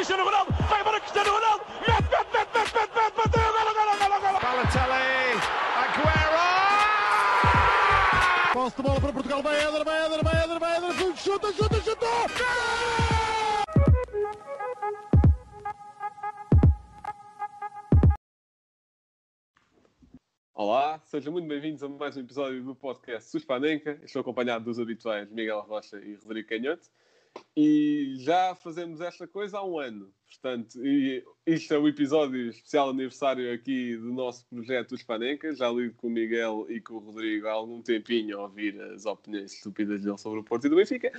Cristiano Ronaldo, vai embora Cristiano Ronaldo, mete, mete, mete, mete, mete, mete, bateu, golo, golo, golo, golo. Balotelli, Aguero! Posse de bola para Portugal, vai Éder, vai Éder, vai Éder, vai Éder, chuta, chuta, chuta! Olá, sejam muito bem-vindos a mais um episódio do podcast Suspanenca. Estou acompanhado dos habituais Miguel Rocha e Rodrigo Canhote. E já fazemos esta coisa há um ano. Portanto, e isto é o episódio especial aniversário aqui do nosso projeto Hispanenca. Já lido com o Miguel e com o Rodrigo há algum tempinho a ouvir as opiniões estúpidas dele sobre o Porto e do Benfica.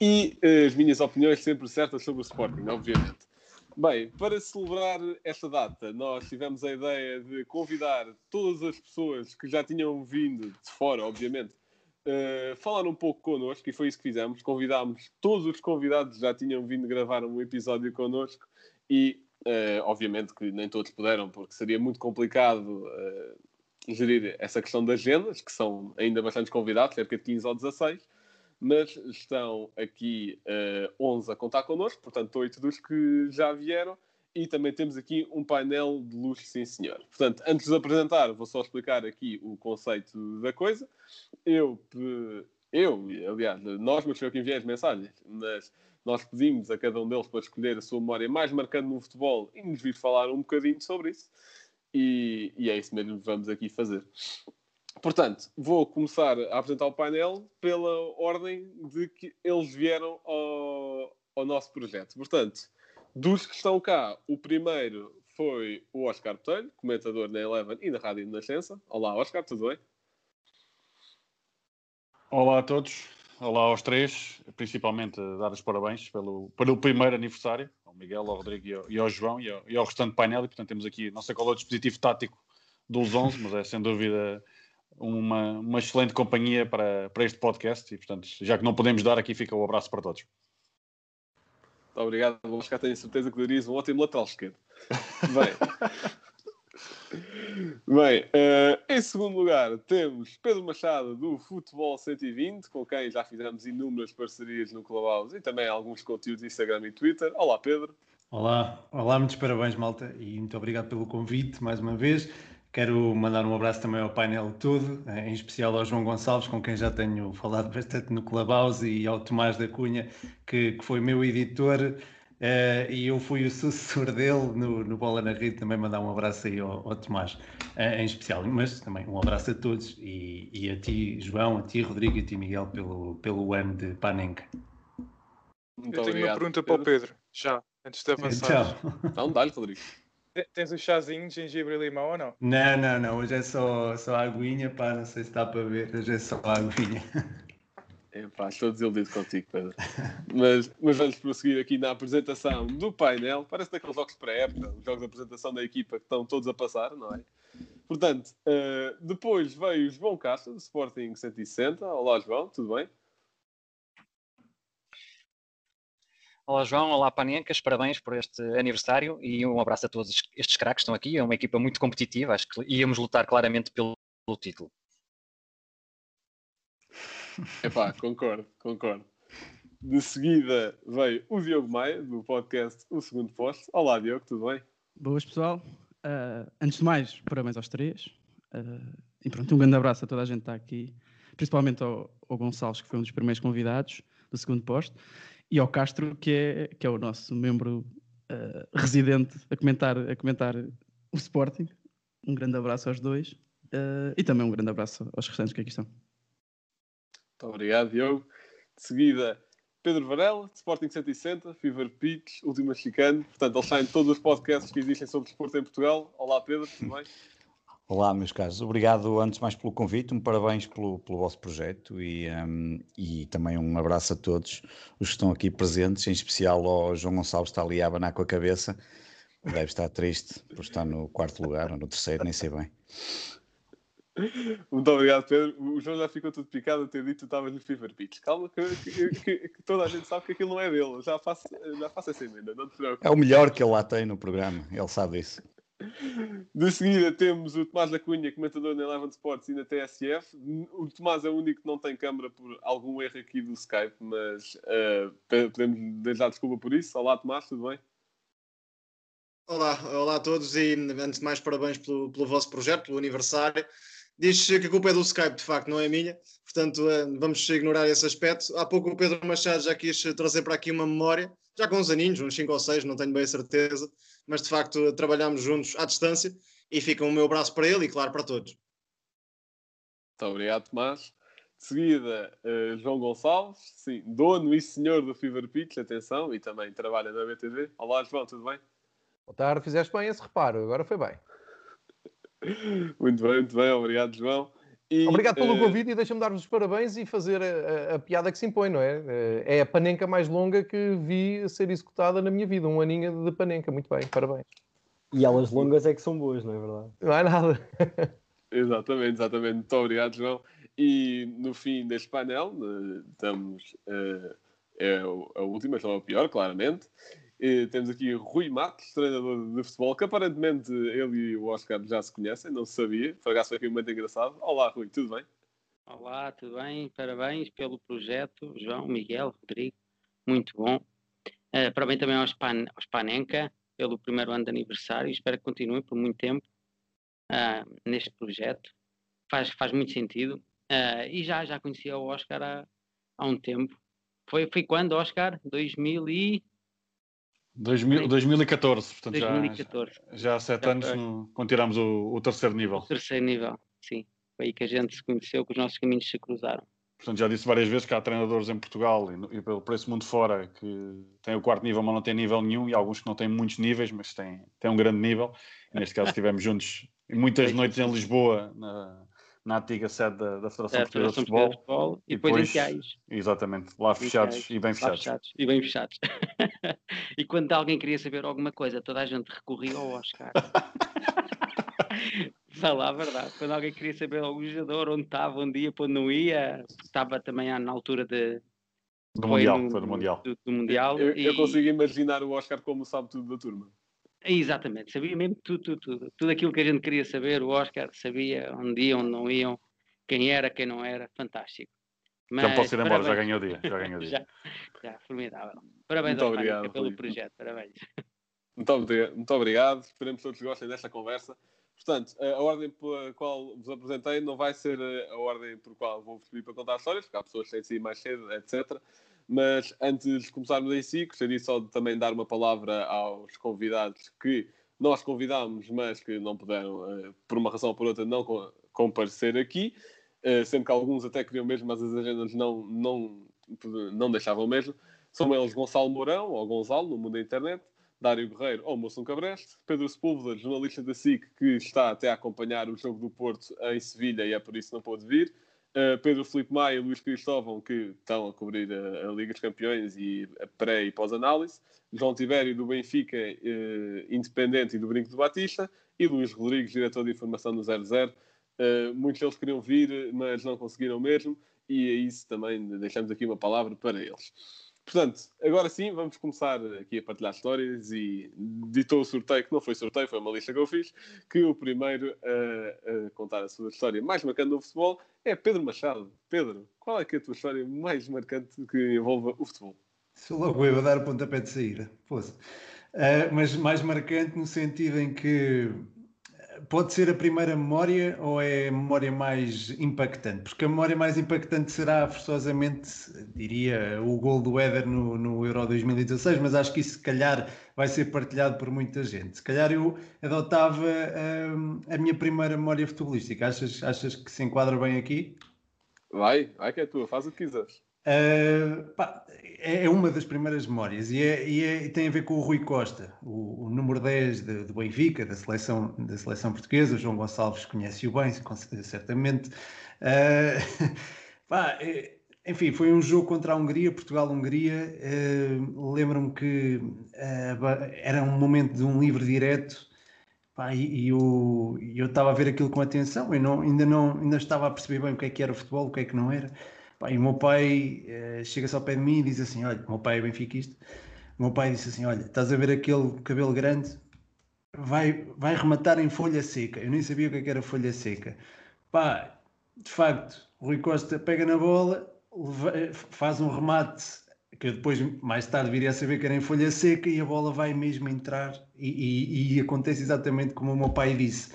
E eh, as minhas opiniões sempre certas sobre o Sporting, obviamente. Bem, para celebrar esta data, nós tivemos a ideia de convidar todas as pessoas que já tinham vindo de fora, obviamente, uh, falar um pouco connosco, e foi isso que fizemos. Convidámos todos os convidados que já tinham vindo gravar um episódio connosco, e uh, obviamente que nem todos puderam, porque seria muito complicado uh, gerir essa questão das agendas, que são ainda bastantes convidados, cerca de 15 ou 16 mas estão aqui uh, 11 a contar connosco, portanto, 8 dos que já vieram, e também temos aqui um painel de luxo, sim senhor. Portanto, antes de apresentar, vou só explicar aqui o conceito da coisa. Eu, eu aliás, nós, mas foi eu que enviei as mensagens, mas nós pedimos a cada um deles para escolher a sua memória mais marcante no futebol e nos vir falar um bocadinho sobre isso. E, e é isso mesmo que vamos aqui fazer. Portanto, vou começar a apresentar o painel pela ordem de que eles vieram ao, ao nosso projeto. Portanto, dos que estão cá, o primeiro foi o Oscar Botelho, comentador na Eleven e na Rádio Nascença. Olá, Oscar, tudo bem? Olá a todos, olá aos três, principalmente dar os parabéns pelo, pelo primeiro aniversário, ao Miguel, ao Rodrigo e ao, e ao João e ao, e ao restante painel. E, portanto, temos aqui a nossa cola de dispositivo tático dos 11, mas é sem dúvida uma, uma excelente companhia para, para este podcast e, portanto, já que não podemos dar, aqui fica o abraço para todos. Muito obrigado. Vou buscar, tenho certeza que darias um ótimo lateral esquerdo. Bem, Bem uh, em segundo lugar temos Pedro Machado do Futebol 120, com quem já fizemos inúmeras parcerias no Clubhouse e também alguns conteúdos Instagram e Twitter. Olá, Pedro. Olá, olá, muitos parabéns, malta, e muito obrigado pelo convite mais uma vez. Quero mandar um abraço também ao painel todo, em especial ao João Gonçalves, com quem já tenho falado bastante no Clubhouse, e ao Tomás da Cunha, que, que foi meu editor, uh, e eu fui o sucessor dele no, no Bola na Rede. Também mandar um abraço aí ao, ao Tomás, uh, em especial, mas também um abraço a todos, e, e, a ti, João, a ti, Rodrigo, e a ti, Miguel, pelo, pelo ano de Panenca. Muito eu tenho obrigado, uma pergunta Pedro. para o Pedro, já, antes de avançar. Então, dá-lhe, Rodrigo. Tens o um chazinho de gengibre e limão ou não? Não, não, não. Hoje é só, só aguinha, pá. Não sei se dá para ver. Hoje é só aguinha. É pá, estou desiludido contigo, Pedro. Mas, mas vamos prosseguir aqui na apresentação do painel. Parece daqueles jogos pré-época, os jogos de apresentação da equipa que estão todos a passar, não é? Portanto, uh, depois veio o João Castro, do Sporting 160. Olá, João, tudo bem? Olá João, olá Panencas, parabéns por este aniversário e um abraço a todos estes craques que estão aqui. É uma equipa muito competitiva, acho que íamos lutar claramente pelo, pelo título. Epá, concordo, concordo. De seguida veio o Diogo Maia, do podcast O Segundo Posto. Olá Diogo, tudo bem? Boas pessoal. Uh, antes de mais, parabéns aos três. Uh, e pronto, um grande abraço a toda a gente que está aqui, principalmente ao, ao Gonçalves, que foi um dos primeiros convidados do segundo posto e ao Castro, que é, que é o nosso membro uh, residente a comentar, a comentar o Sporting. Um grande abraço aos dois uh, e também um grande abraço aos restantes que aqui estão. Muito obrigado, Diogo. De seguida, Pedro Varela, de Sporting 160, Fever Pitch, Última Chicano. Portanto, eles saem todos os podcasts que existem sobre desporto em Portugal. Olá, Pedro, tudo bem? Olá, meus caros. Obrigado, antes mais, pelo convite. Um parabéns pelo, pelo vosso projeto e, um, e também um abraço a todos os que estão aqui presentes, em especial ao João Gonçalves, que está ali a abanar com a cabeça. Deve estar triste por estar no quarto lugar ou no terceiro, nem sei bem. Muito obrigado, Pedro. O João já ficou tudo picado a ter dito que tu estavas no Fever Pitch. Calma, que, que, que, que, toda a gente sabe que aquilo não é dele. Já faço, já faço essa emenda, não te preocupes. É o melhor que ele lá tem no programa, ele sabe isso. De seguida temos o Tomás da Cunha, comentador na Eleven Sports e na TSF. O Tomás é o único que não tem câmara por algum erro aqui do Skype, mas uh, podemos deixar desculpa por isso. Olá, Tomás, tudo bem? Olá, olá a todos e antes de mais parabéns pelo, pelo vosso projeto, pelo aniversário. Diz que a culpa é do Skype, de facto, não é minha, portanto eh, vamos ignorar esse aspecto. Há pouco o Pedro Machado já quis trazer para aqui uma memória, já com uns aninhos, uns 5 ou 6, não tenho bem a certeza, mas de facto trabalhamos juntos à distância e fica o meu braço para ele e claro para todos. Muito obrigado, Tomás. De seguida, uh, João Gonçalves, sim, dono e senhor do Fever Pitch, atenção, e também trabalha na BTV. Olá, João, tudo bem? Boa tarde, fizeste bem esse reparo, agora foi bem. muito bem, muito bem, obrigado, João. E, Obrigado pelo uh... convite e deixa-me dar-vos os parabéns e fazer a, a, a, piada que se impõe, não é? Eh, é a panenca mais longa que vi ser executada na minha vida, um aninho de panenca. Muito bem, parabéns. E elas longas é que são boas, não é verdade? Não é nada. exatamente, exatamente. Muito obrigado, João. E no fim deste painel, eh, estamos. Uh, é a última, não é o pior, claramente. E temos aqui Rui Matos, treinador de futebol, que aparentemente ele e o Oscar já se conhecem, não sabia. Por acaso foi aqui um momento engraçado. Olá, Rui, tudo bem? Olá, tudo bem? Parabéns pelo projeto, João, Miguel, Rodrigo, muito bom. Uh, parabéns também aos, Pan, aos Panenka pelo primeiro ano de aniversário. Espero que continuem por muito tempo uh, neste projeto. Faz, faz muito sentido. Uh, e já, já conhecia o Oscar há, há um tempo. Foi, foi quando, Oscar? 2000 e... 2000, 2014, portanto 2014. Já, já há sete anos no, quando tiramos o, o, terceiro nível. O terceiro nível, sim. Foi aí que a gente se conheceu, que os nossos caminhos se cruzaram. Portanto, já disse várias vezes que há treinadores em Portugal e, e pelo preço mundo fora que têm o quarto nível, mas não têm nível nenhum, e alguns que não têm muitos níveis, mas têm, têm um grande nível. E neste caso estivemos juntos muitas noites em Lisboa, na, na antiga sede da, da Federação é, Portuguesa de Futebol. De futebol e, depois, depois em Tiais. Exatamente, lá fechados e bem fechados. fechados. E bem fechados. e quando alguém queria saber alguma coisa, toda a gente recorria ao Oscar. Fala a verdade. Quando alguém queria saber algum jogador, onde estava, um dia, onde não ia, estava também na altura de, do Mundial, no, foi do Mundial. Do, do mundial eu, e... eu, consigo imaginar o Oscar como sabe tudo da turma. Exatamente, sabia mesmo tudo, tudo, tudo. Tudo aquilo que a gente queria saber, o Oscar sabia onde iam, onde não iam, quem era, quem não era, fantástico. Mas, já posso ir embora, já ganhou o dia. Já, ganhou o dia. já, já, formidável. Parabéns muito obrigado, pelo projeto, parabéns. Muito obrigado, muito obrigado, esperemos que todos gostem desta conversa. Portanto, a ordem pela qual vos apresentei não vai ser a ordem por qual vou-vos pedir para contar histórias, porque há pessoas que têm de sair mais cedo, etc. Mas antes de começarmos em si, gostaria só de também dar uma palavra aos convidados que nós convidámos, mas que não puderam, eh, por uma razão ou por outra, não comparecer aqui. Eh, sendo que alguns até queriam mesmo, mas as agendas não, não, não deixavam mesmo. São eles Gonçalo Mourão, ou Gonzalo, no mundo da internet, Dário Guerreiro, ou Moção Cabreste, Pedro Sepúlveda, jornalista da SIC, que está até a acompanhar o jogo do Porto em Sevilha e é por isso não pôde vir, Uh, Pedro Felipe Maia e Luís Cristóvão, que estão a cobrir a, a Liga dos Campeões e a pré e pós-análise. João Tibério, do Benfica, uh, Independente e do Brinco do Batista. E Luís Rodrigues, diretor de informação do 00. Uh, muitos deles queriam vir, mas não conseguiram mesmo. E é isso também deixamos aqui uma palavra para eles. Portanto, agora sim, vamos começar aqui a partilhar histórias e ditou o sorteio, que não foi sorteio, foi uma lista que eu fiz, que o primeiro a, a contar a sua história mais marcante no futebol é Pedro Machado. Pedro, qual é, é a tua história mais marcante que envolva o futebol? Sou logo eu a dar o pontapé de saída, posso. Uh, mas mais marcante no sentido em que pode ser a primeira memória ou é a memória mais impactante? Porque a memória mais impactante será forçosamente, diria, o gol do Éder no, no Euro 2016, mas acho que isso se calhar vai ser partilhado por muita gente. Se calhar eu adotava hum, a minha primeira memória futebolística. Achas, achas que se enquadra bem aqui? Vai, vai que é tua, faz o que quiseres. Uh, pá, é, é uma das primeiras memórias e, é, e, é, tem a ver com o Rui Costa, o, o número 10 de, do Benfica, da seleção, da seleção portuguesa. O João Gonçalves conhece-o bem, certamente. Uh, pá, é, enfim, foi um jogo contra a Hungria, Portugal-Hungria. Uh, Lembro-me que era um momento de um livre direto. Pá, e, e eu estava a ver aquilo com atenção e não, ainda, não, ainda estava a perceber bem o que é que era o futebol, o que é que não era. Pá, e o meu pai uh, chega-se ao pé de mim e diz assim: Olha, o meu pai é benfiquista. O meu pai disse assim: Olha, estás a ver aquele cabelo grande? Vai, vai rematar em folha seca. Eu nem sabia o que, é era folha seca. Pá, de facto, o Rui Costa pega na bola, faz um remate que eu depois, mais tarde, viria a saber que era em folha seca e a bola vai mesmo entrar e, e, e acontece exatamente como o meu pai disse.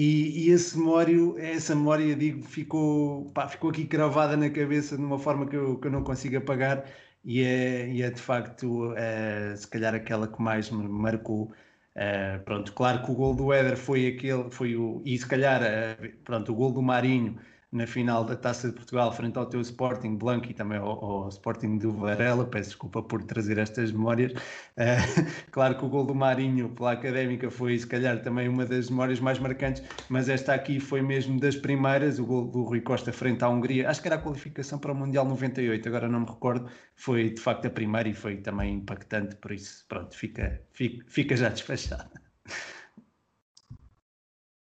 E, e, esse memório, essa memória, digo, ficou, pá, ficou aqui cravada na cabeça de uma forma que eu, que eu não consigo apagar e é, e é de facto, uh, se calhar, aquela que mais me marcou. Uh, pronto, claro que o gol do Éder foi aquele, foi o, e se calhar, uh, pronto, o gol do Marinho na final da Taça de Portugal frente ao teu Sporting Blanco e também ao, ao Sporting do Varela, peço desculpa por trazer estas memórias. Uh, claro que o gol do Marinho pela Académica foi se calhar também uma das memórias mais marcantes, mas esta aqui foi mesmo das primeiras, o gol do Rui Costa frente à Hungria, acho que era a qualificação para o Mundial 98, agora não me recordo, foi de facto a primeira e foi também impactante, por isso pronto, fica, fica, fica já despachado.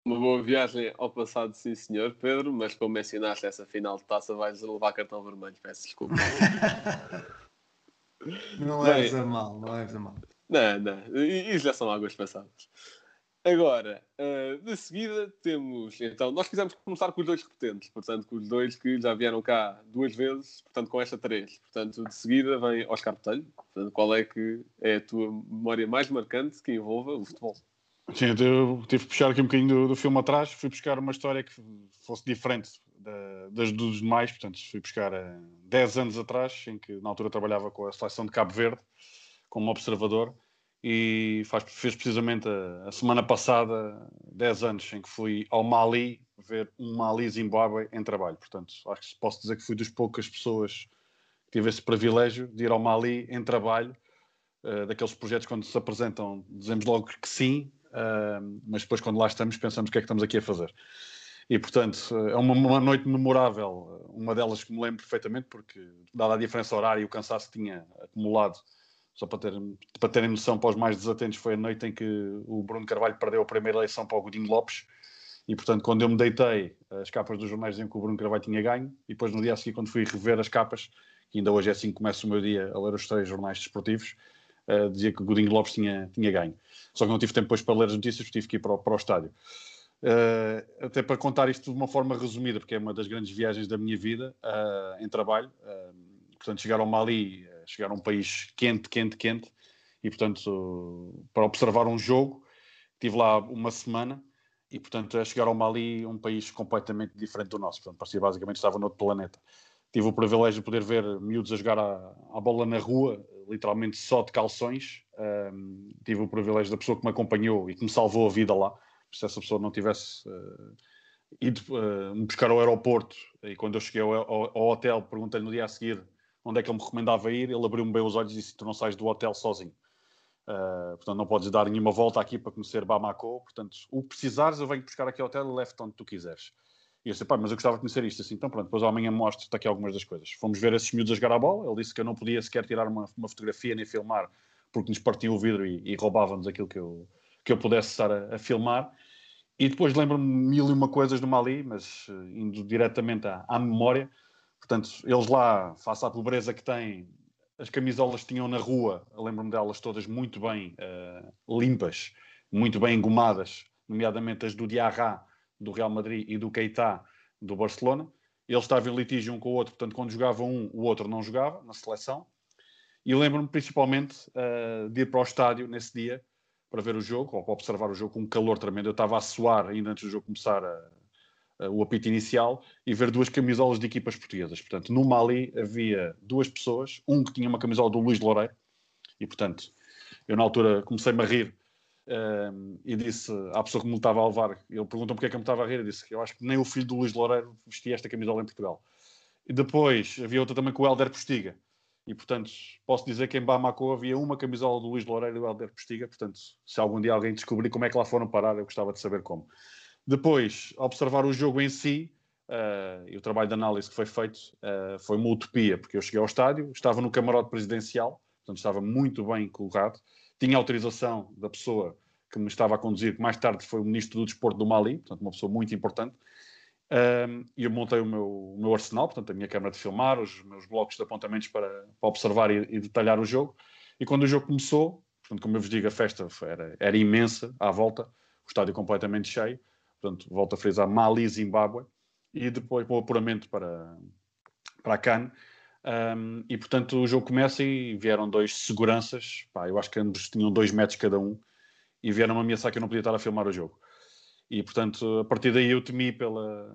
Uma boa viagem ao passado, sim senhor, Pedro, mas como mencionaste essa final de taça, vais levar cartão vermelho, peço desculpa. não leves a mal, não leves a mal. Não, não, isso já são águas passadas. Agora, uh, de seguida temos, então, nós quisemos começar com os dois repetentes, portanto, com os dois que já vieram cá duas vezes, portanto, com esta três. Portanto, de seguida vem Oscar Botelho, portanto, qual é que é a tua memória mais marcante que envolva o futebol? Sim, eu tive que puxar aqui um bocadinho do, do filme atrás, fui buscar uma história que fosse diferente da, das dos demais, portanto fui buscar uh, 10 anos atrás, em que na altura trabalhava com a seleção de Cabo Verde, como observador, e faz, fez precisamente a, a, semana passada 10 anos em que fui ao Mali ver um Mali Zimbábue em trabalho, portanto acho que posso dizer que fui das poucas pessoas que tive esse privilégio de ir ao Mali em trabalho, uh, daqueles projetos quando se apresentam, dizemos logo que sim, uh, mas depois quando lá estamos pensamos o que é que estamos aqui a fazer. E, portanto, é uma, uma, noite memorável, uma delas que me lembro perfeitamente, porque, dada a diferença horária e o cansaço que tinha acumulado, só para, ter, para terem noção, para os mais desatentos, foi a noite em que o Bruno Carvalho perdeu a primeira eleição para o Godinho Lopes, e, portanto, quando eu me deitei, as capas dos jornais diziam que o Bruno Carvalho tinha ganho, e depois, no dia a seguir, quando fui rever as capas, que ainda hoje é assim que começo o meu dia a ler os três jornais desportivos, dizia que Godinho Lopes tinha, tinha ganho. Só que não tive tempo depois para ler as notícias, tive que ir para o, para o estádio. Uh, até para contar isto de uma forma resumida, porque é uma das grandes viagens da minha vida uh, em trabalho. Uh, portanto, chegar ao Mali, chegar a um país quente, quente, quente, e portanto, para observar um jogo, estive lá uma semana, e portanto, é chegar ao Mali, um país completamente diferente do nosso. Portanto, parecia basicamente estava noutro planeta. Tive o privilégio de poder ver miúdos a jogar a, a bola na rua, literalmente só de calções. Um, tive o privilégio da pessoa que me acompanhou e que me salvou a vida lá. Se essa pessoa não tivesse uh, ido uh, me buscar ao aeroporto e quando eu cheguei ao, ao, ao hotel, perguntei-lhe no dia a seguir onde é que ele me recomendava ir, ele abriu-me bem os olhos e disse: Tu não sais do hotel sozinho. Uh, portanto, não podes dar nenhuma volta aqui para conhecer Bamako. Portanto, o precisares, eu venho buscar aqui ao hotel e levo-te onde tu quiseres. E eu disse, pá, mas eu gostava de conhecer isto assim. Então pronto, depois amanhã mostro-te aqui algumas das coisas. Fomos ver esses miúdos a jogar a bola. Ele disse que eu não podia sequer tirar uma, uma fotografia nem filmar porque nos partiam o vidro e, e roubavam-nos aquilo que eu, que eu pudesse estar a, a filmar. E depois lembro-me mil e uma coisas do Mali, mas uh, indo diretamente à, à, memória. Portanto, eles lá, face à pobreza que têm, as camisolas tinham na rua, lembro-me delas todas muito bem uh, limpas, muito bem engomadas, nomeadamente as do Diarra, do Real Madrid e do Keita do Barcelona. Eles estavam em litígio um com o outro, portanto, quando jogava um, o outro não jogava na seleção. E lembro-me principalmente uh, de ir para o estádio nesse dia para ver o jogo, ou para observar o jogo com um calor tremendo. Eu estava a suar ainda antes do jogo começar a, a, o apito inicial e ver duas camisolas de equipas portuguesas. Portanto, no Mali havia duas pessoas, um que tinha uma camisola do Luís Loureiro, e portanto, eu na altura comecei-me a rir um, e disse à pessoa que me estava a levar, ele perguntou porque é que eu me estava a rir, eu disse que eu acho que nem o filho do Luís Loureiro vestia esta camisola em Portugal. E depois havia outra também com o Helder Postiga. E, portanto, posso dizer que em Bamako havia uma camisola do Luís Loureiro e do Helder Postiga. Portanto, se algum dia alguém descobrir como é que lá foram parar, eu gostava de saber como. Depois, observar o jogo em si, uh, e o trabalho de análise que foi feito, uh, foi uma utopia, porque eu cheguei ao estádio, estava no camarote presidencial, portanto, estava muito bem colocado tinha autorização da pessoa que me estava a conduzir, que mais tarde foi o ministro do Desporto do Mali, portanto, uma pessoa muito importante. E eu montei o meu, o meu, arsenal, portanto, a minha câmara de filmar, os meus blocos de apontamentos para, para observar e, e, detalhar o jogo. E quando o jogo começou, portanto, como eu vos digo, a festa era, era imensa à volta, o estádio completamente cheio. Portanto, volto a frisar Mali, Zimbábue. E depois, com o apuramento para, para a Cannes, Um, e portanto o jogo começa e vieram dois seguranças, pá, eu acho que ambos tinham dois metros cada um, e vieram-me ameaçar que eu não podia estar a filmar o jogo. E portanto, a partir daí eu temi pela,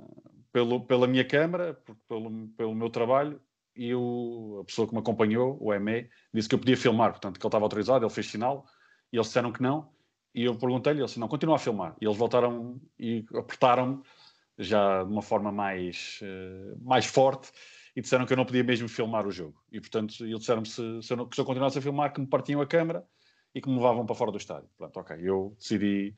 pelo, pela minha câmara, pelo, pelo meu trabalho, e o, a pessoa que me acompanhou, o ME, disse que eu podia filmar, portanto, que ele estava autorizado, ele fez sinal, e eles disseram que não, e eu perguntei-lhe, ele disse, não, continua a filmar. E eles voltaram e apertaram-me, já de uma forma mais, uh, mais forte, e disseram que eu não podia mesmo filmar o jogo. E, portanto, eles disseram-me se, se, eu, se eu continuasse a filmar, que me partiam a câmera e que me levavam para fora do estádio. Pronto, ok. Eu decidi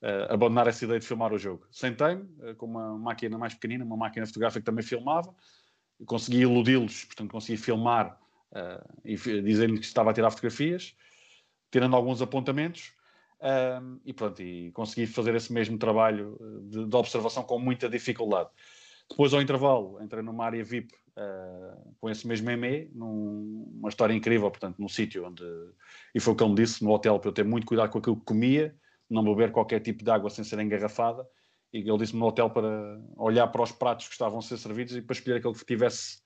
uh, abandonar essa ideia de filmar o jogo. Sentei-me uh, com uma máquina mais pequenina, uma máquina fotográfica que também filmava, consegui iludi-los, portanto, consegui filmar uh, e dizendo que estava a tirar fotografias, tirando alguns apontamentos. e pronto, e consegui fazer esse mesmo trabalho de, de observação com muita dificuldade. Depois, ao intervalo, entrei numa área VIP uh, com esse mesmo ME, numa história incrível, portanto, num sítio onde. E foi o que ele me disse no hotel, para eu ter muito cuidado com aquilo que comia, não beber qualquer tipo de água sem ser engarrafada. E ele disse-me no hotel para olhar para os pratos que estavam a ser servidos e para escolher aquele que tivesse.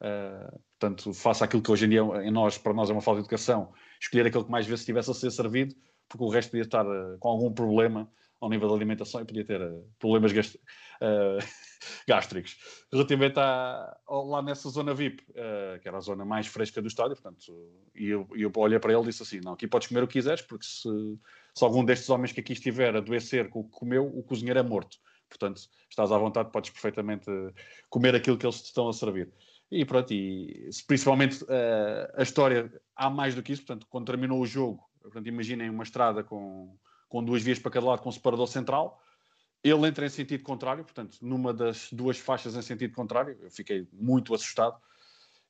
Uh, portanto, faça aquilo que hoje em dia em nós, para nós é uma falta de educação, escolher aquele que mais vezes estivesse a ser servido, porque o resto podia estar uh, com algum problema ao nível da alimentação e podia ter uh, problemas gastro, uh, gástricos. Relativamente à, lá nessa zona VIP, uh, que era a zona mais fresca do estádio, portanto, e eu, eu olhei para ele e disse assim: não, aqui podes comer o que quiseres, porque se, se algum destes homens que aqui estiver adoecer com o que comeu, o cozinheiro é morto. Portanto, estás à vontade, podes perfeitamente comer aquilo que eles te estão a servir. E pronto, e principalmente a história, há mais do que isso, portanto, quando terminou o jogo, portanto, imaginem uma estrada com com duas vias para cada lado, com um separador central. Ele entra em sentido contrário, portanto, numa das duas faixas em sentido contrário. Eu fiquei muito assustado.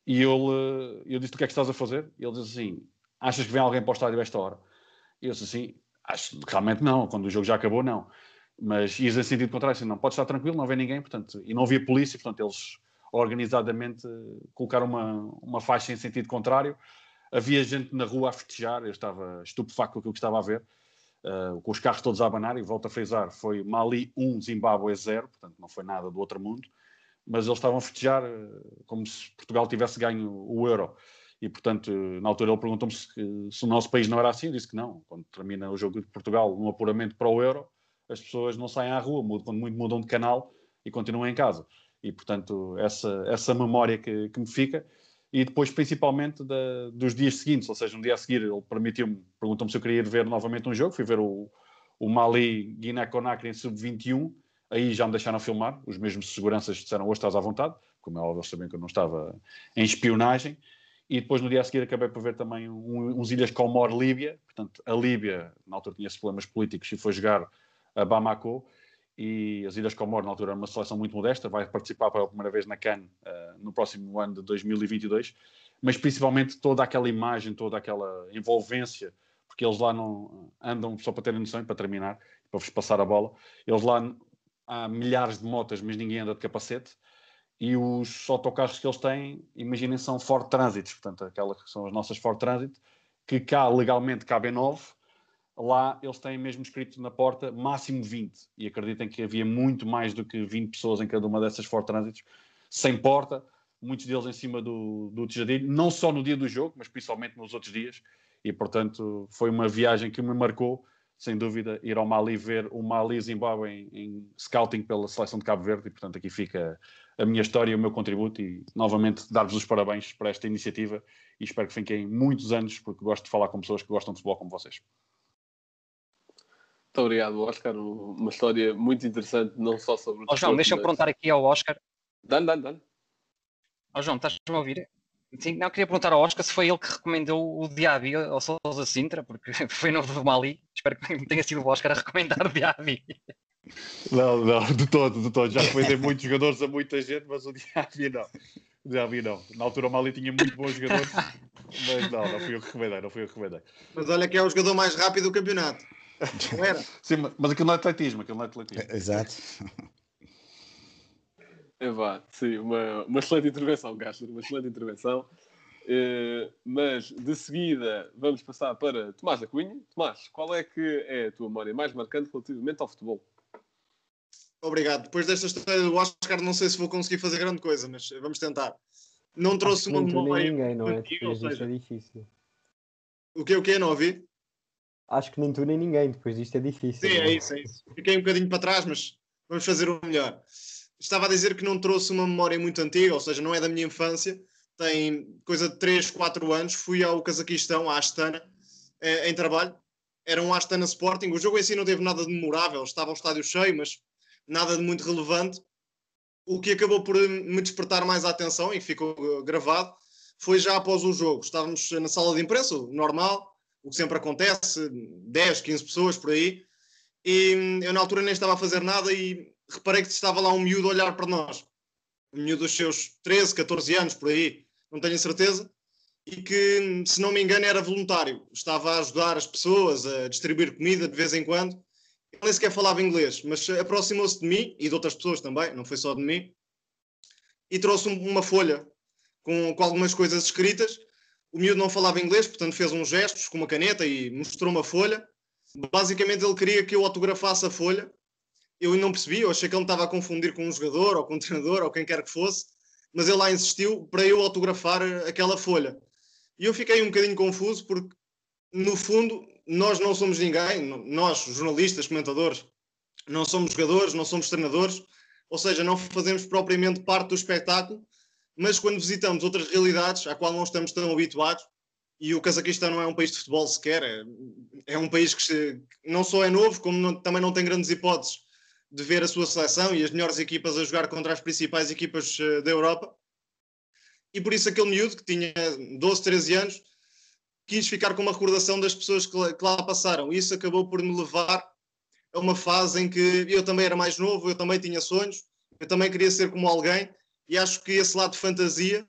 E ele, eu disse: O que é que estás a fazer? E ele diz assim: Achas que vem alguém para o estádio a esta hora? E eu disse assim: Acho realmente não. Quando o jogo já acabou, não. Mas ias em sentido contrário, assim, não, pode estar tranquilo, não vem ninguém. Portanto, e não havia polícia, portanto, eles organizadamente colocaram uma, uma faixa em sentido contrário. Havia gente na rua a festejar, eu estava estupefacto com aquilo que estava a ver uh, com os carros todos a abanar, e volto a frisar, foi Mali 1, Zimbábue 0, portanto não foi nada do outro mundo, mas eles estavam a festejar uh, como se Portugal tivesse ganho o euro. E, portanto, na altura ele perguntou-me se, se, o nosso país não era assim, eu disse que não. Quando termina o jogo de Portugal, no apuramento para o euro, as pessoas não saem à rua, mudam, quando muito mudam de canal e continuam em casa. E, portanto, essa, essa memória que, que me fica e depois principalmente da, dos dias seguintes, ou seja, um dia a seguir ele permitiu-me, perguntou-me se eu queria ir ver novamente um jogo, fui ver o, o Mali Guiné-Conakry em sub-21, aí já me deixaram filmar, os mesmos seguranças disseram hoje estás à vontade, como é óbvio, sabiam que eu não estava em espionagem, e depois no dia a seguir acabei por ver também um, uns Ilhas Comor Líbia, portanto a Líbia na altura tinha problemas políticos e foi jogar a Bamako, e as Ilhas Comor, na altura, é uma seleção muito modesta, vai participar pela primeira vez na CAN uh, no próximo ano de 2022, mas principalmente toda aquela imagem, toda aquela envolvência, porque eles lá não andam, só para terem noção, para terminar, para vos passar a bola, eles lá há milhares de motas, mas ninguém anda de capacete, e os autocarros que eles têm, imaginem, são Ford Transits, portanto, aquelas que são as nossas Ford Transit, que cá legalmente cabem nove, lá eles têm mesmo escrito na porta máximo 20. E acreditem que havia muito mais do que 20 pessoas em cada uma dessas Ford Transits, sem porta, muitos deles em cima do, do não só no dia do jogo, mas principalmente nos outros dias. E portanto foi uma viagem que me marcou, sem dúvida, ir ao Mali ver o Mali Zimbábue em, em scouting pela seleção de Cabo Verde. E portanto aqui fica a minha história e o meu contributo. E novamente dar-vos os parabéns para esta iniciativa. E espero que fiquem muitos anos, porque gosto de falar com pessoas que gostam de futebol como vocês. Muito obrigado, Oscar. Uma história muito interessante, não só sobre o. Oh, João, deixa-me mas... perguntar aqui ao Oscar. Dan, dan, dan. Ó oh, João, estás-me a ouvir? Sim, não, queria perguntar ao Oscar se foi ele que recomendou o Diaby ao Sousa Sintra, porque foi novo do Mali. Espero que tenha sido o Oscar a recomendar o Diaby. Não, não, de todo, de todo. Já recomendei muitos jogadores a muita gente, mas o Diaby não. O Diaby não. Na altura o Mali tinha muito bons jogadores, mas não, não fui eu que recomendei, não fui eu que recomendei. Mas olha que é o jogador mais rápido do campeonato. Não era? Sim, mas aquilo não é atletismo, aquilo não é atletismo. Exato. É vá, sim, uma, uma excelente intervenção, Castro, uma excelente intervenção. Uh, mas de seguida vamos passar para Tomás da Cunha. Tomás, qual é que é a tua memória mais marcante relativamente ao futebol? Obrigado. Depois desta história do Oscar, não sei se vou conseguir fazer grande coisa, mas vamos tentar. não trouxe uma memória ninguém, não é? antiga, disto seja, é difícil. o que o que não ouvi? Acho que nem tu nem ninguém, depois disto é difícil. Sim, não é isso, é isso. Fiquei um bocadinho para trás, mas vamos fazer o melhor. Estava a dizer que não trouxe uma memória muito antiga, ou seja, não é da minha infância. Tem coisa de 3, 4 anos. Fui ao Cazaquistão, à Astana, eh, em trabalho. Era um Astana Sporting. O jogo em si não teve nada de memorável. Estava o estádio cheio, mas nada de muito relevante. O que acabou por me despertar mais a atenção e ficou eh, gravado foi já após o jogo. Estávamos na sala de imprensa, normal, o que sempre acontece, 10, 15 pessoas por aí. E eu na altura nem estava a fazer nada e reparei que estava lá um miúdo a olhar para nós. Um miúdo dos seus 13, 14 anos por aí, não tenho certeza. E que, se não me engano, era voluntário. Estava a ajudar as pessoas a distribuir comida de vez em quando. Ele nem sequer falava inglês, mas aproximou-se de mim e de outras pessoas também, não foi só de mim, e trouxe um- uma folha com, com algumas coisas escritas. O miúdo não falava inglês, portanto fez uns gestos com uma caneta e mostrou uma folha. Basicamente ele queria que eu autografasse a folha. Eu não percebi, eu achei que ele me estava a confundir com um jogador ou com um treinador ou quem quer que fosse, mas ele lá insistiu para eu autografar aquela folha. E eu fiquei um bocadinho confuso porque, no fundo, nós não somos ninguém, nós, jornalistas, comentadores, não somos jogadores, não somos treinadores, ou seja, não fazemos propriamente parte do espetáculo, mas quando visitamos outras realidades à qual não estamos tão habituados, e o Cazaquistão não é um país de futebol sequer, é, é um país que se- não só é novo, como não- também não tem grandes hipóteses de ver a sua seleção e as melhores equipas a jogar contra as principais equipas eh, da Europa. E por isso aquele miúdo que tinha 12, 13 anos quis ficar com uma recordação das pessoas que lá, que lá passaram. E isso acabou por me levar a uma fase em que eu também era mais novo, eu também tinha sonhos, eu também queria ser como alguém, e acho que esse lado de fantasia,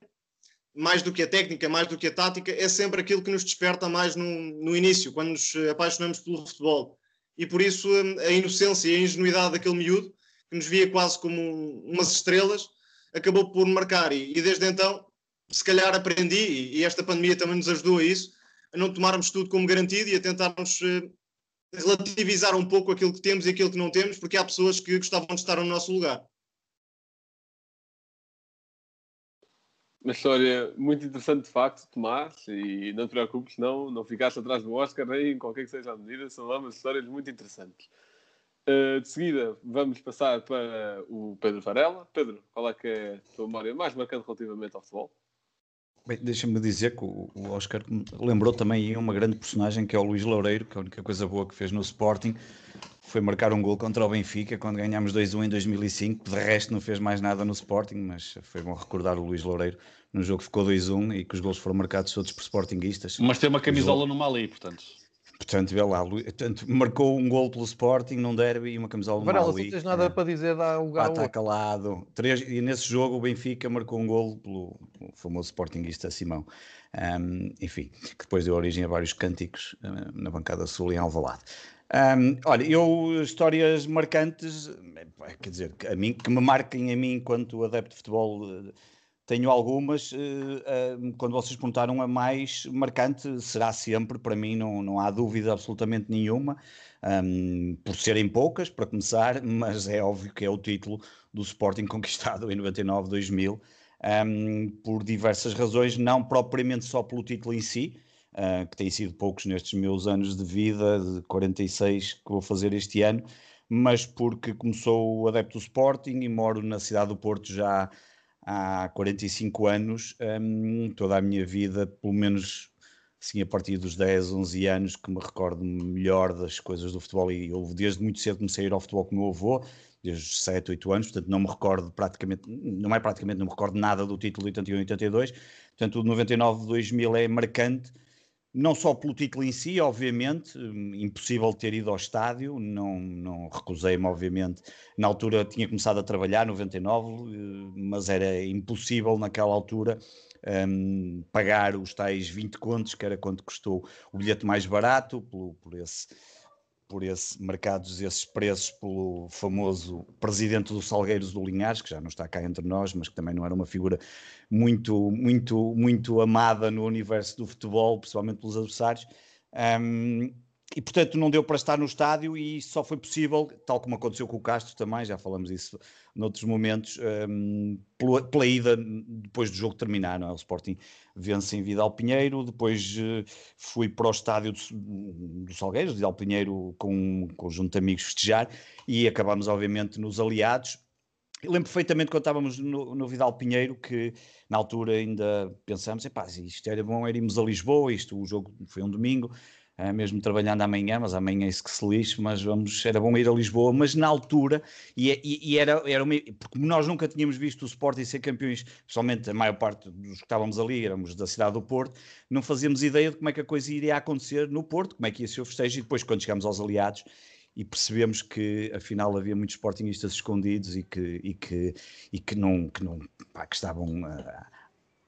mais do que a técnica, mais do que a tática, é sempre aquilo que nos desperta mais no, no início, quando nos apaixonamos pelo futebol. E por isso hum, a inocência e a ingenuidade daquele miúdo, que nos via quase como um- umas estrelas, acabou por marcar. E, e desde então, se calhar aprendi, e, e esta pandemia também nos ajudou a isso, a não tomarmos tudo como garantido e a tentarmos eh, relativizar um pouco aquilo que temos e aquilo que não temos, porque há pessoas que gostavam de estar no nosso lugar. Uma história muito interessante, de facto, Tomás, e não te preocupes, não, não ficaste atrás do Oscar nem em qualquer que seja a medida, são ambas histórias muito interessantes. Uh, de seguida, vamos passar para o Pedro Varela. Pedro, qual é que é a tua memória mais marcante relativamente ao futebol? Bem, deixa-me dizer que o Oscar lembrou também uma grande personagem que é o Luís Loureiro, que a única coisa boa que fez no Sporting foi marcar um gol contra o Benfica quando ganhámos 2-1 em 2005. De resto, não fez mais nada no Sporting, mas foi bom recordar o Luís Loureiro num jogo que ficou 2-1 e que os gols foram marcados todos por Sportinguistas. Mas tem uma O camisola no Mali, portanto. Portanto, vê lá, portanto, marcou um gol pelo Sporting num derby e uma camisola no Varela, se Mali. não tens nada É. para dizer, dá lugar Pá, ao está calado. Três, e nesse jogo o Benfica marcou um gol pelo, pelo famoso sportinguista Simão. Ahm, enfim, que depois deu origem a vários cânticos ah, na bancada sul em Alvalade. Ahm, olha, eu, histórias marcantes, eh, quer dizer, a mim, que me marquem a mim enquanto adepto de futebol, eh, tenho algumas. eh, ah, quando vocês perguntaram, a mais marcante será sempre, para mim, não, não há dúvida absolutamente nenhuma. Um, por serem poucas, para começar, mas é óbvio que é o título do Sporting conquistado em 99-2000, um, por diversas razões, não propriamente só pelo título em si, uh, que tem sido poucos nestes meus anos de vida, de 46 que vou fazer este ano, mas porque começou o adepto do Sporting e moro na cidade do Porto já há 45 anos, um, toda a minha vida, pelo menos assim, a partir dos 10, 11 anos, que me recordo melhor das coisas do futebol. E eu, desde muito cedo, comecei a ir ao futebol com o meu avô, desde os 7, 8 anos. Portanto, não me recordo praticamente, não é praticamente, não me recordo nada do título de 81 e 82. Portanto, o de 99, 2000 é marcante. Não só pelo título em si, obviamente, hum, impossível ter ido ao estádio, não, não recusei-me, obviamente. Na altura tinha começado a trabalhar, 99, eh, mas era impossível naquela altura um, pagar os tais 20 contos, que era quanto custou o bilhete mais barato, por, por esse por esse marcados esses preços pelo famoso presidente dos Salgueiros do Linhares, que já não está cá entre nós, mas que também não era uma figura muito muito muito amada no universo do futebol, principalmente pelos adversários. Um, e portanto não deu para estar no estádio e só foi possível, tal como aconteceu com o Castro também, já falamos isso noutros momentos, um, pela, pela, ida depois do jogo terminar, não é? O Sporting vence em Vidal Pinheiro, depois uh, fui para o estádio do, Salgueiros, Vidal Pinheiro com um conjunto de amigos festejar e acabamos obviamente nos aliados. Eu lembro perfeitamente quando estávamos no, no, Vidal Pinheiro que na altura ainda pensamos, epá, isto era bom, irmos a Lisboa, isto o jogo foi um domingo, mesmo trabalhando amanhã, mas amanhã é isso que se lixe, mas vamos, era bom ir a Lisboa, mas na altura, e, e, e era, era uma, porque nós nunca tínhamos visto o Sporting ser campeões, especialmente a maior parte dos que estávamos ali, éramos da cidade do Porto, não fazíamos ideia de como é que a coisa iria acontecer no Porto, como é que ia ser o festejo, e depois quando chegamos aos aliados, e percebemos que afinal havia muitos sportingistas escondidos e que, e que, e que não, que não pá, que estavam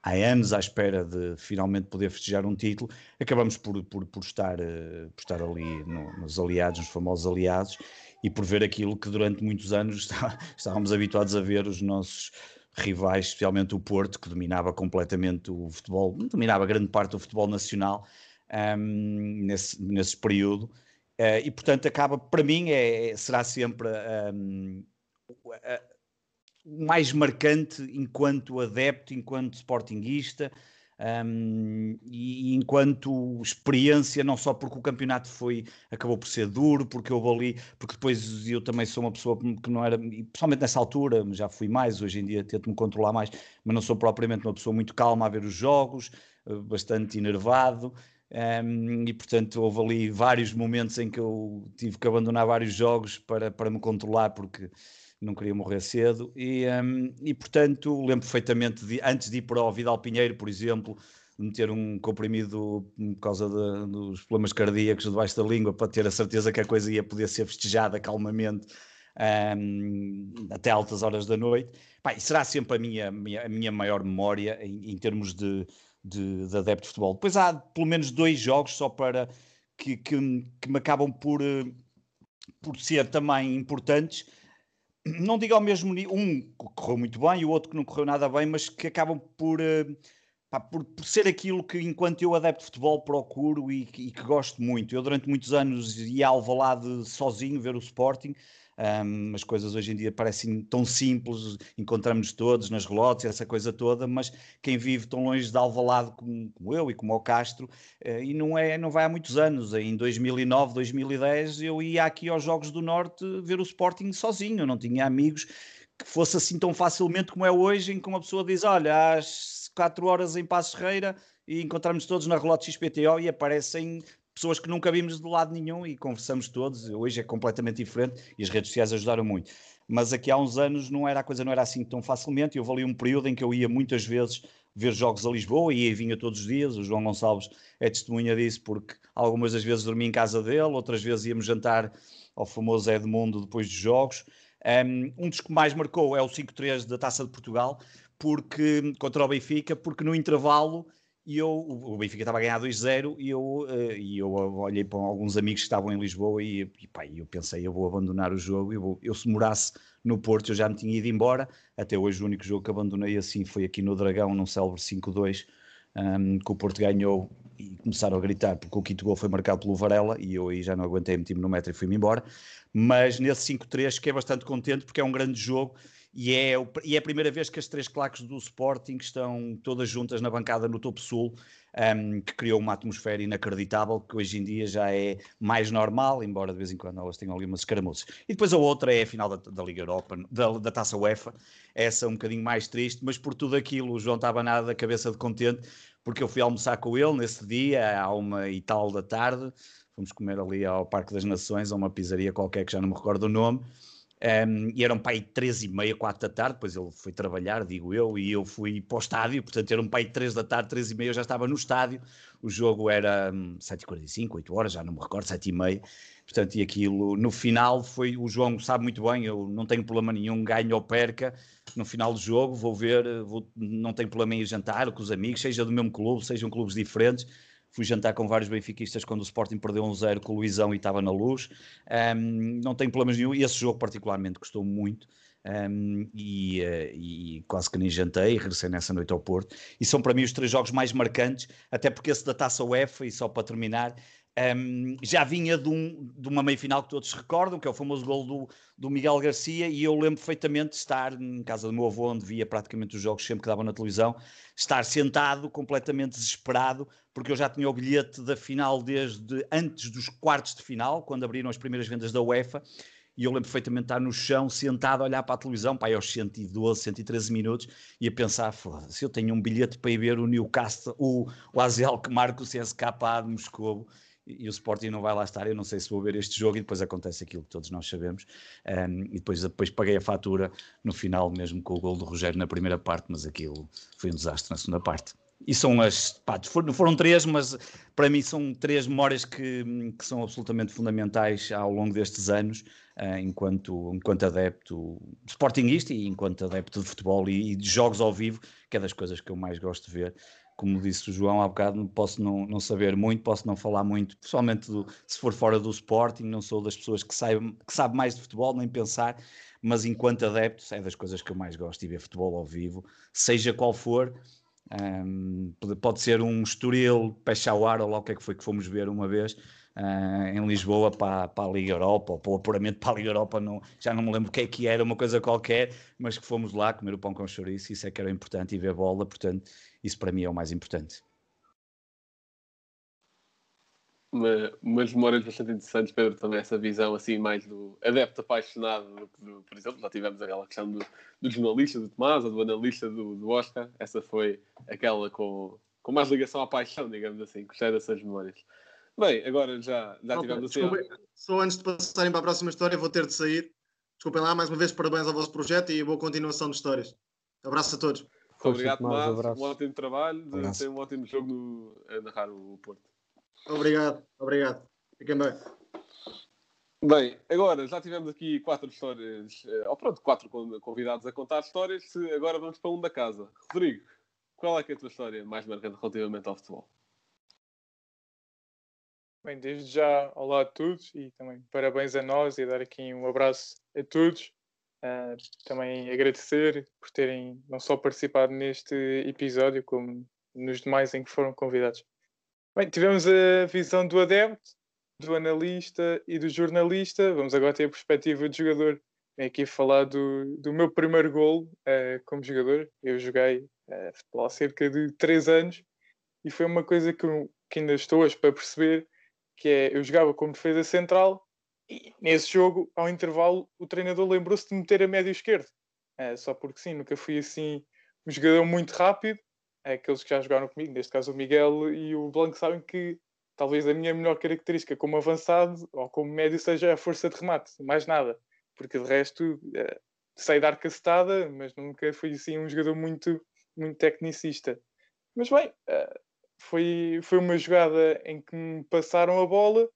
há anos à espera de finalmente poder festejar um título, acabamos por, por, por, estar, uh, por estar ali no, nos aliados, nos famosos aliados, e por ver aquilo que durante muitos anos está, estávamos habituados a ver os nossos rivais, especialmente o Porto, que dominava completamente o futebol, dominava grande parte do futebol nacional um, nesse, nesse período, uh, e portanto acaba, para mim, é, será sempre um, mais marcante enquanto adepto, enquanto sportinguista um, e, e, enquanto experiência, não só porque o campeonato foi, acabou por ser duro, porque eu ali, porque depois eu também sou uma pessoa que não era, pessoalmente nessa altura, já fui mais, hoje em dia tento-me controlar mais, mas não sou propriamente uma pessoa muito calma a ver os jogos, eh, bastante enervado. Um, e portanto houve ali vários momentos em que eu tive que abandonar vários jogos para, para me controlar porque não queria morrer cedo, e, um, e portanto lembro perfeitamente, de, antes de ir para o Vidal Pinheiro, por exemplo, de meter um comprimido por causa de, dos problemas cardíacos debaixo da língua, para ter a certeza que a coisa ia poder ser festejada calmamente um, até altas horas da noite. Pá, e será sempre a minha, minha, a minha maior memória em, em termos de, de, de, adepto de futebol. Depois há pelo menos dois jogos só para que, que, que me acabam por, eh, por ser também importantes não digo ao mesmo nível, um correu muito bem e o outro que não correu nada bem, mas que acabam por, uh, pá, por, por, ser aquilo que, enquanto eu adepto de futebol, procuro e, e, que gosto muito. Eu, durante muitos anos, ia ao Valade sozinho ver o Sporting um, as coisas hoje em dia parecem tão simples, encontramos todos nas relotes, essa coisa toda, mas quem vive tão longe de Alvalade como, como eu e como o Castro, uh, e não, é, não vai há muitos anos, em 2009, 2010, eu ia aqui aos Jogos do Norte ver o Sporting sozinho, eu não tinha amigos que fosse assim tão facilmente como é hoje, em que uma pessoa diz, olha, às 4 horas em Passos Ferreira, e encontramos todos na Relote XPTO e aparecem pessoas que nunca vimos de lado nenhum e conversamos todos. Hoje é completamente diferente e as redes sociais ajudaram muito. Mas aqui há uns anos não era a coisa não era assim tão facilmente. Eu ali um período em que eu ia muitas vezes ver jogos a Lisboa e e vinha todos os dias. O João Gonçalves é testemunha disso porque algumas das vezes dormia em casa dele, outras vezes íamos jantar ao famoso Edmundo depois dos jogos. Um dos que mais marcou é o 5-3 da Taça de Portugal, porque contra o Benfica, porque no intervalo e eu, o Benfica estava a ganhar 2-0 e eu, uh, e eu olhei para alguns amigos que estavam em Lisboa e, e pá, eu pensei, eu vou abandonar o jogo, eu, vou, eu se morasse no Porto eu já me tinha ido embora, até hoje o único jogo que abandonei assim foi aqui no Dragão, num célebre 5-2, um, que o Porto ganhou e começaram a gritar porque o quinto gol foi marcado pelo Varela e eu aí já não aguentei, meti-me no metro e fui-me embora, mas nesse 5-3 fiquei bastante contente porque é um grande jogo e é, e é a primeira vez que as três claques do Sporting estão todas juntas na bancada no topo sul, um, que criou uma atmosfera inacreditável, que hoje em dia já é mais normal, embora de vez em quando elas tenham ali umas escaramuças. E depois a outra é a final da, da Liga Europa, da, da Taça UEFA, essa um bocadinho mais triste, mas por tudo aquilo o João estava nada da cabeça de contente, porque eu fui almoçar com ele nesse dia, à uma e tal da tarde, fomos comer ali ao Parque das Nações, a uma pizzaria qualquer que já não me recordo o nome, um, e eram pai três e meia, quatro da tarde, depois ele foi trabalhar, digo eu, e eu fui para o estádio, portanto era um pai três da tarde, três e meia, eu já estava no estádio, o jogo era um, 7h45, 8 horas, já não me recordo, sete e meia, portanto, e aquilo, no final foi, o João sabe muito bem, eu não tenho problema nenhum, ganho ou perca, no final do jogo, vou ver, vou, não tenho problema em ir jantar com os amigos, seja do mesmo clube, sejam clubes diferentes, fui jantar com vários benfiquistas quando o Sporting perdeu um zero com o Luizão e estava na luz. Um, não tenho problemas nenhum. E esse jogo, particularmente, gostou muito. Um, e, uh, e, quase que nem jantei, regressei nessa noite ao Porto. E são para mim os três jogos mais marcantes, até porque esse da taça UEFA, e só para terminar, Um, já vinha de, um, de uma meia-final que todos recordam, que é o famoso gol do, do Miguel Garcia, e eu lembro perfeitamente de estar em casa do meu avô, onde via praticamente os jogos sempre que davam na televisão, estar sentado, completamente desesperado, porque eu já tinha o bilhete da final desde antes dos quartos de final, quando abriram as primeiras vendas da UEFA, e eu lembro perfeitamente estar no chão, sentado, a olhar para a televisão, para aí aos 112, 113 minutos, e a pensar, foda-se, eu tenho um bilhete para ir ver o Newcastle, o, o Azel que marca o CSKA de Moscou, e o Sporting não vai lá estar. Eu não sei se vou ver este jogo e depois acontece aquilo que todos nós sabemos. Um, e depois, depois paguei a fatura no final, mesmo com o gol do Rogério na primeira parte, mas aquilo foi um desastre na segunda parte. E são as. Pá, foram, foram três, mas para mim são três memórias que, que são absolutamente fundamentais ao longo destes anos, uh, enquanto, enquanto adepto sportingista e enquanto adepto de futebol e, e de jogos ao vivo, que é das coisas que eu mais gosto de ver como disse o João há bocado, posso não, não saber muito, posso não falar muito, pessoalmente do, se for fora do Sporting, não sou das pessoas que, saibam, que sabe mais de futebol, nem pensar, mas enquanto adepto é das coisas que eu mais gosto de ver futebol ao vivo, seja qual for, um, pode ser um Estoril, Peshawar ou lá o que é que foi que fomos ver uma vez, Uh, em Lisboa para, para a Liga Europa, ou para apuramento para a Liga Europa, não, já não me lembro o que é que era, uma coisa qualquer, mas que fomos lá comer o pão com chouriço, isso é que era importante, e ver bola, portanto, isso para mim é o mais importante. Uma, umas memórias bastante interessantes, Pedro, também essa visão assim mais do adepto apaixonado do, do por exemplo, já tivemos aquela questão do, do jornalista do Tomás ou do analista do, do Oscar, essa foi aquela com, com mais ligação à paixão, digamos assim, gostei dessas memórias. Bem, agora já, já Opa, tivemos assim. Desculpem, só antes de passarem para a próxima história, vou ter de sair. Desculpem lá, mais uma vez, parabéns ao vosso projeto e boa continuação de histórias. Abraço a todos. Obrigado, Tomás. Um ótimo trabalho, ter um ótimo jogo no, a narrar o Porto. Obrigado, obrigado. Fiquem bem. Bem, agora já tivemos aqui quatro histórias, eh, ou pronto, quatro convidados a contar histórias. Agora vamos para um da casa. Rodrigo, qual é, que é a tua história mais marcante relativamente ao futebol? Bem, desde já, olá a todos e também parabéns a nós e dar aqui um abraço a todos. Uh, também agradecer por terem não só participado neste episódio, como nos demais em que foram convidados. Bem, tivemos a visão do adepto, do analista e do jornalista. Vamos agora ter a perspectiva do jogador. Venho aqui falar do, do meu primeiro gol uh, como jogador. Eu joguei uh, futebol há cerca de 3 anos e foi uma coisa que, que ainda estou hoje para perceber que é, eu jogava como defesa central e nesse jogo, ao intervalo, o treinador lembrou-se de meter a médio esquerdo. É, só porque sim, nunca fui assim um jogador muito rápido. É, aqueles que já jogaram comigo, neste caso o Miguel e o Blanco, sabem que talvez a minha melhor característica como avançado ou como médio seja a força de remate, mais nada. Porque de resto é, sei dar cacetada, mas nunca fui assim um jogador muito, muito tecnicista. Mas bem, é, foi, foi uma jogada em que me passaram a bola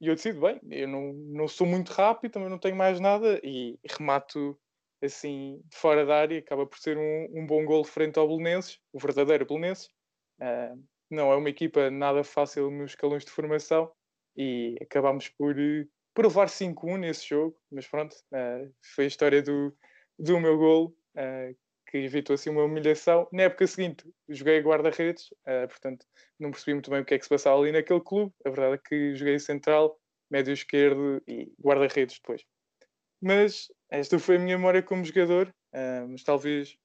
e eu decido, bem, eu não, não sou muito rápido, também não tenho mais nada e remato assim de fora da área, acaba por ser um, um bom gol frente ao Belenenses, o verdadeiro Belenenses. Uh, não é uma equipa nada fácil nos escalões de formação e acabámos por, por levar 5-1 nesse jogo, mas pronto, uh, foi a história do, do meu gol, uh, que evitou assim uma humilhação. Na época seguinte, joguei guarda-redes, portanto, não percebi muito bem o que é que se passava ali naquele clube. A verdade é que joguei central, médio esquerdo e guarda-redes depois. Mas esta foi a minha memória como jogador, uh, mas talvez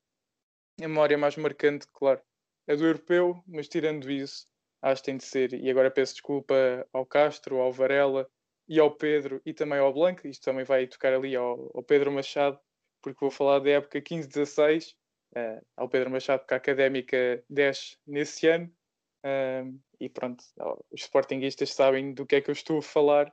a memória mais marcante, claro, é do europeu, mas tirando isso, acho que tem de ser, e agora peço desculpa ao Castro, ao Varela e ao Pedro e também ao Blanco, isto também vai tocar ali ao, ao Pedro Machado, porque vou falar da época 15-16, uh, ao Pedro Machado, que a académica desce nesse ano. Uh, e pronto, os sportinguistas sabem do que é que eu estou a falar.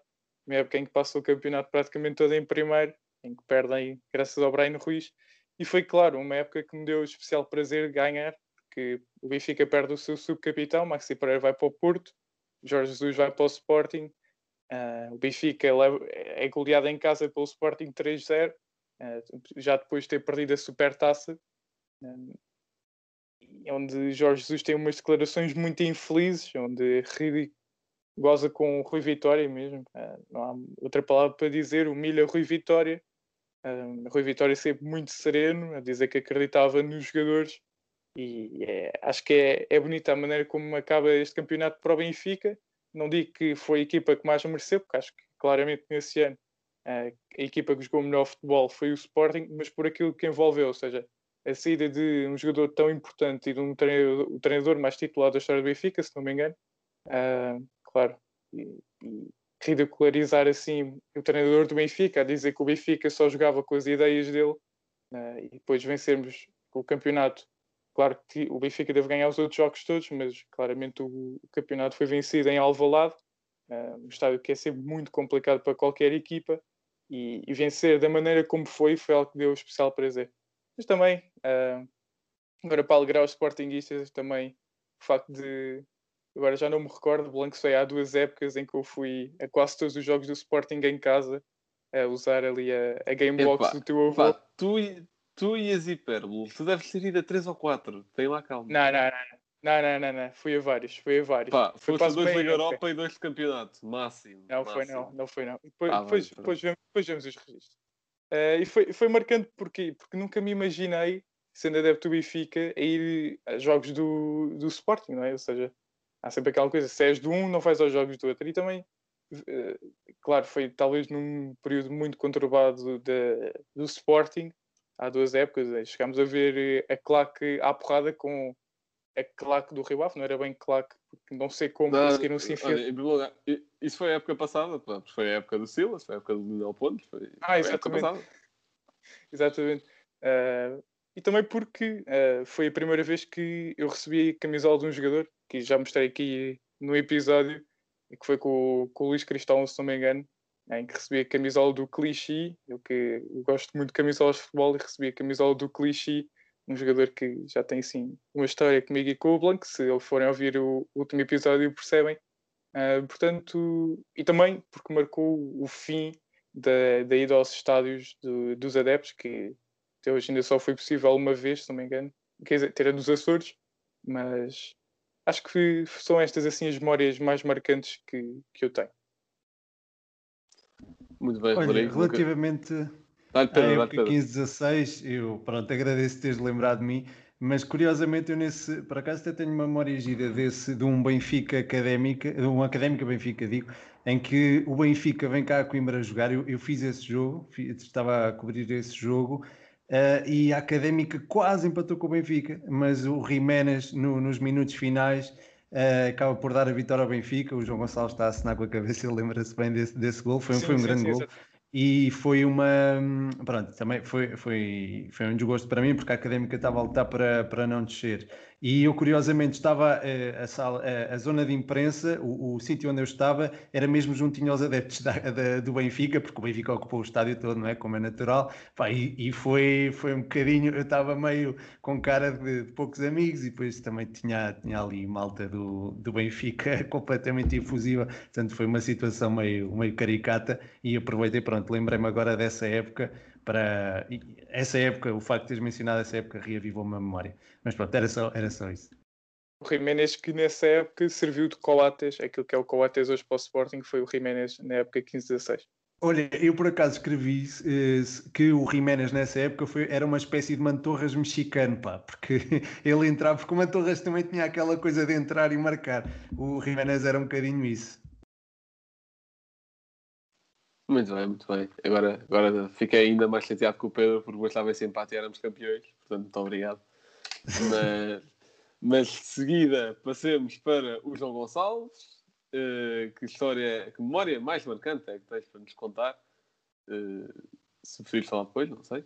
Uma época em que passou o campeonato praticamente todo em primeiro, em que perdem graças ao Brian Ruiz. E foi, claro, uma época que me deu especial prazer ganhar, porque o Benfica perde o seu subcapitão, Maxi Pereira vai para o Porto, Jorge Jesus vai para o Sporting, uh, o Benfica é goleado em casa pelo Sporting 3-0, uh, já depois de ter perdido a supertaça, onde Jorge Jesus tem umas declarações muito infelizes, onde goza com o Rui Vitória mesmo, uh, não há outra palavra para dizer, humilha Rui Vitória. Uh, Rui Vitória sempre muito sereno, a dizer que acreditava nos jogadores. E é, acho que é, é bonita a maneira como acaba este campeonato para o Benfica, não digo que foi a equipa que mais mereceu, porque acho que claramente nesse ano a equipa que jogou melhor futebol foi o Sporting, mas por aquilo que envolveu, ou seja, a saída de um jogador tão importante e de um treinador, o treinador mais titulado da história do Benfica, se não me engano, claro, e, e ridicularizar assim o treinador do Benfica, a dizer que o Benfica só jogava com as ideias dele uh, e depois vencermos o campeonato. Claro que o Benfica deve ganhar os outros jogos todos, mas claramente o, o campeonato foi vencido em Alvalade, uh, um estádio que é sempre muito complicado para qualquer equipa, e, e, vencer da maneira como foi foi algo que deu especial prazer. Mas também, uh, agora para alegrar os Sportingistas, também o facto de agora já não me recordo, Blanco foi há duas épocas em que eu fui a quase todos os jogos do Sporting em casa a usar ali a, a Gamebox do teu avô. Pá, tu, tu e as hipérbole, tu deves ter ido a 3 ou 4, tem lá calma. Não, não, não. Não, não, não, não. Fui a vários, fui a vários. Pá, foi foste dois Liga Europa e dois de campeonato, máximo. Não máximo. foi não, não foi não. Depois, Ah, depois, bem, depois, vemos, depois vemos os registros. Eh, e foi, foi marcante porquê? Porque nunca me imaginei, sendo adepto do Benfica, a ir a jogos do, do Sporting, não é? Ou seja, há sempre aquela coisa, se és de um, não vais aos jogos do outro. E também, eh, claro, foi talvez num período muito conturbado de, do Sporting, há duas épocas, chegámos a ver eh, a claque à porrada com a claque do Rio Ave, não era bem claque, porque não sei como Não, conseguiram se enfiar. olha, isso foi a época passada, foi a época do Silas, foi a época do Lionel Pontes, foi, Ah, foi a época passada. Exatamente. Ah, e também porque ah, foi a primeira vez que eu recebi a camisola de um jogador, que já mostrei aqui no episódio, que foi com, o- com o Luís Cristóvão, se não me engano, em que recebi a camisola do Clichy, eu que eu gosto muito de camisolas de futebol, e recebi a camisola do Clichy, um jogador que já tem assim uma história comigo e com o Blanco, se eles forem ouvir o último episódio percebem. Ah, portanto, e também porque marcou o fim da, da ida aos estádios do- dos adeptos, que até hoje ainda só foi possível uma vez, se não me engano, quer dizer, ter a dos Açores, mas acho que são estas assim as memórias mais marcantes que, que eu tenho. Muito bem, Olha, Rodrigo. relativamente à época Pedro. 15-16, eu pronto, agradeço teres lembrado de mim, mas curiosamente eu nesse, por acaso até tenho uma memória gira desse, de um Benfica académica, de um académica Benfica, digo, em que o Benfica vem cá a Coimbra jogar, eu, eu fiz esse jogo, fi- estava a cobrir esse jogo, eh, e a Académica quase empatou com o Benfica, mas o Jiménez no- nos minutos finais eh, acaba por dar a vitória ao Benfica, o João Gonçalves está a assinar com a cabeça, ele lembra-se bem desse, desse gol, foi, um- Sim, foi um sim, grande sim, gol. E foi uma. Pronto, também foi, foi, foi um desgosto para mim, porque a académica estava a lutar para, para não descer. E eu, curiosamente, estava eh, a, sala, a, a zona de imprensa, o, o sítio onde eu estava, era mesmo juntinho aos adeptos da, da- do Benfica, porque o Benfica ocupou o estádio todo, não é? Como é natural. Pá, e e foi, foi um bocadinho. Eu estava meio com cara de, de poucos amigos, e depois também tinha, tinha ali malta do, do Benfica completamente efusiva. Portanto, foi uma situação meio, meio caricata. E aproveitei, pronto, lembrei-me agora dessa época para essa época, o facto de teres mencionado essa época reavivou-me a memória. Mas pronto, era só, era só isso. O Jiménez que nessa época serviu de Coates, aquilo que é o Coates hoje para o Sporting, foi o Jiménez na época 15-16. Olha, eu por acaso escrevi eh, que o Jiménez nessa época foi, era uma espécie de Mantorras mexicano, pá, porque ele entrava, porque o Mantorras também tinha aquela coisa de entrar e marcar. O Jiménez era um bocadinho isso. Muito bem, muito bem. Agora, agora fiquei ainda mais chateado com o Pedro porque gostava esse empate e éramos campeões. Portanto, muito obrigado. Mas, mas de seguida passemos para o João Gonçalves. Eh, que história, que memória mais marcante é que tens para nos contar? Eh, se preferires falar depois, não sei.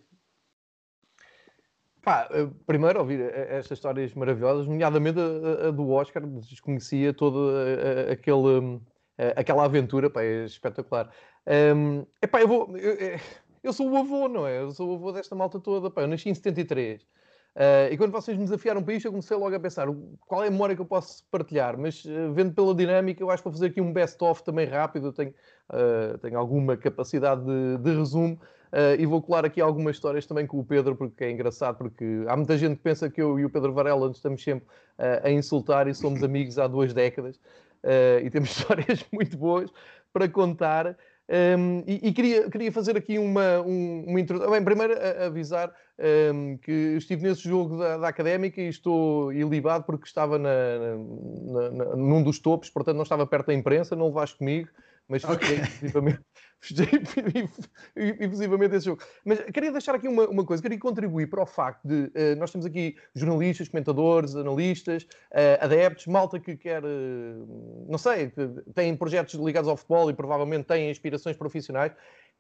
Pá, eh, primeiro ouvir estas histórias maravilhosas, nomeadamente a, a- a do Oscar, desconhecia toda eh, eh, aquele, hum, aquela aventura, pá, é espetacular. Hum, epá, eu, vou, eu, eh, eu sou o avô, não é? Eu sou o avô desta malta toda, pá, eu nasci em 73. Eh, e quando vocês me desafiaram para isto, eu comecei logo a pensar qual é a memória que eu posso partilhar, mas eh, vendo pela dinâmica, eu acho que vou fazer aqui um best-of também rápido, eu tenho, eh, tenho alguma capacidade de, de resumo. Uh, e vou colar aqui algumas histórias também com o Pedro, porque é engraçado, porque há muita gente que pensa que eu e o Pedro Varela estamos sempre uh, a insultar e somos amigos há duas décadas uh, e temos histórias muito boas para contar. Um, e, e queria, queria fazer aqui uma, um, uma introdução. Bem, primeiro a, avisar um, que estive nesse jogo da, da, Académica e estou ilibado porque estava na, na, na, num dos topos, portanto não estava perto da imprensa, não levaste comigo, mas fiquei okay. efusivamente esse jogo. Mas queria deixar aqui uma, uma coisa, queria contribuir para o facto de uh, nós temos aqui jornalistas, comentadores, analistas, uh, adeptos, malta que quer, uh, não sei, que têm projetos ligados ao futebol e provavelmente têm inspirações profissionais.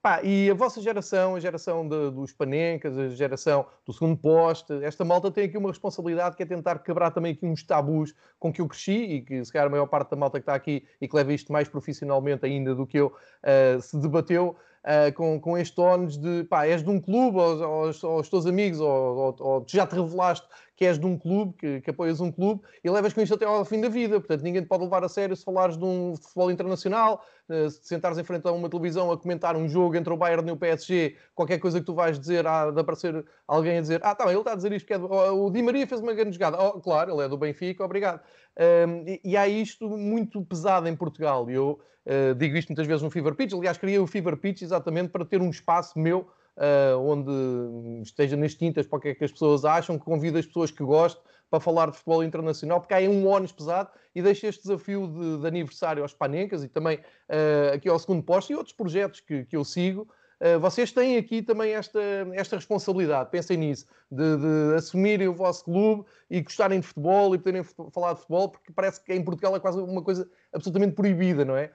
Pá, e a vossa geração, a geração de, dos panencas, a geração do segundo poste, esta malta tem aqui uma responsabilidade que é tentar quebrar também aqui uns tabus com que eu cresci e que se calhar a maior parte da malta que está aqui e que leva isto mais profissionalmente ainda do que eu uh, se debateu uh, com, com este ónus de pá, és de um clube, ou, ou, os teus amigos, ou, ou, ou, já te revelaste que és de um clube, que, que, apoias um clube, e levas com isto até ao fim da vida. Portanto, ninguém te pode levar a sério se falares de um futebol internacional, uh, se sentares em frente a uma televisão a comentar um jogo entre o Bayern e o PSG, qualquer coisa que tu vais dizer, há de aparecer alguém a dizer, ah, tá, ele está a dizer isto que é do... o Di Maria fez uma grande jogada. Oh, claro, ele é do Benfica, obrigado. Um, e, e há isto muito pesado em Portugal. E eu uh, digo isto muitas vezes no Fever Pitch. Aliás, criei o Fever Pitch exatamente para ter um espaço meu uh, onde esteja nas tintas para o que é que as pessoas acham, que convido as pessoas que gosto para falar de futebol internacional, porque aí um ónus pesado e deixo este desafio de, de aniversário aos Panencas e também uh, aqui ao segundo posto e outros projetos que, que eu sigo. Uh, vocês têm aqui também esta, esta responsabilidade, pensem nisso, de, de, assumirem o vosso clube e gostarem de futebol e poderem falar de futebol, porque parece que em Portugal é quase uma coisa absolutamente proibida, não é?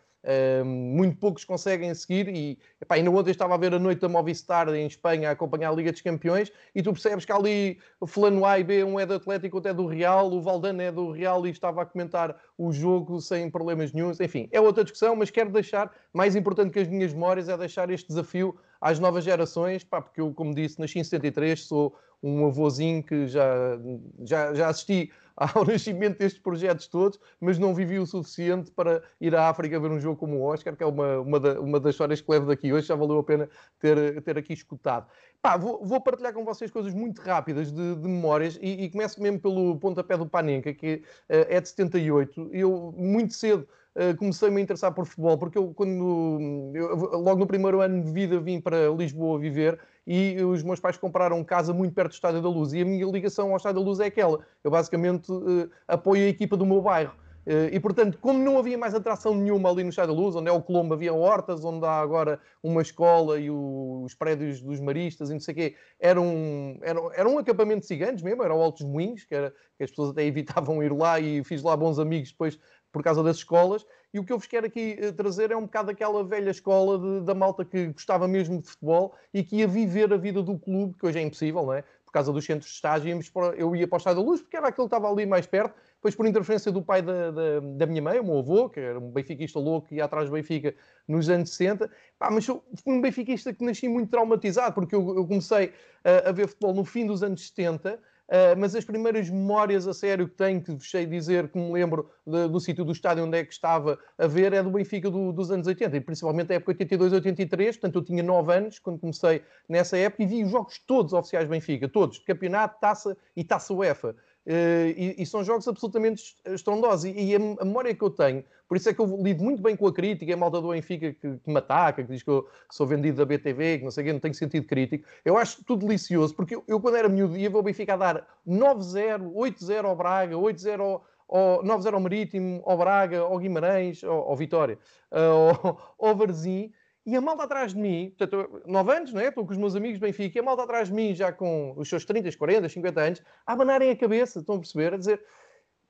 Muito poucos conseguem seguir e epá, ainda ontem estava a ver a noite da Movistar em Espanha a acompanhar a Liga dos Campeões e tu percebes que ali fulano A e B, um é do Atlético, outro é do Real, o Valdano é do Real e estava a comentar o jogo sem problemas nenhums. Enfim, é outra discussão, mas quero deixar, mais importante que as minhas memórias, é deixar este desafio às novas gerações, porque eu, como disse, nasci em 73, sou um avôzinho que já, já, já assisti ao nascimento destes projetos todos, mas não vivi o suficiente para ir à África ver um jogo como o Oscar, que é uma, uma, da, uma das histórias que levo daqui hoje, já valeu a pena ter, ter aqui escutado. Pá, vou, vou, partilhar com vocês coisas muito rápidas de, de memórias e, e, começo mesmo pelo pontapé do Panenka, que uh, é de 78. Eu, muito cedo, Uh, comecei-me a interessar por futebol, porque eu, quando eu, logo no primeiro ano de vida, vim para Lisboa viver e os meus pais compraram casa muito perto do Estádio da Luz e a minha ligação ao Estádio da Luz é aquela. Eu basicamente uh, apoio a equipa do meu bairro. Uh, e portanto, como não havia mais atração nenhuma ali no Estádio da Luz, onde é o Colombo, havia hortas, onde há agora uma escola e o, os prédios dos maristas e não sei o quê, era um, era, era um acampamento de ciganos mesmo, era o Altos Moinhos, que, era, que as pessoas até evitavam ir lá e fiz lá bons amigos depois por causa das escolas. E o que eu vos quero aqui uh, trazer é um bocado daquela velha escola de, da malta que gostava mesmo de futebol e que ia viver a vida do clube, que hoje é impossível, não é? Por causa dos centros de estágio, eu ia para o Estádio da Luz, porque era aquele que estava ali mais perto. Depois, por interferência do pai da, da, da, minha mãe, o meu avô, que era um benfiquista louco, ia atrás do Benfica nos anos 60. Pá, mas fui um benfiquista que nasci muito traumatizado, porque eu, eu comecei a, a ver futebol no fim dos anos 70 Uh, mas as primeiras memórias a sério que tenho, que vos sei dizer, que me lembro de, do sítio do estádio onde é que estava a ver, é do Benfica do, dos anos 80, e principalmente a época 82, 83, portanto eu tinha 9 anos quando comecei nessa época e vi os jogos todos oficiais Benfica, todos, de campeonato, taça e taça UEFA. Uh, e, e, são jogos absolutamente estrondosos. E, e a, memória que eu tenho, por isso é que eu lido muito bem com a crítica, a malta do Benfica que, que me ataca, que diz que eu sou vendido da BTV, que não sei o quê, não tenho sentido crítico. Eu acho tudo delicioso, porque eu, eu quando era miúdo, ia ver o Benfica a dar 9-0, 8-0 ao Braga, 8-0 ao, ao 9-0 ao Marítimo, ao Braga, ao Guimarães, ao, ao Vitória, uh, ao, ao Varzim. E a malta atrás de mim, portanto, 9 anos, não é? Estou com os meus amigos do Benfica, e a malta atrás de mim, já com os seus 30, 40, 50 anos, a abanarem a cabeça, estão a perceber? A dizer,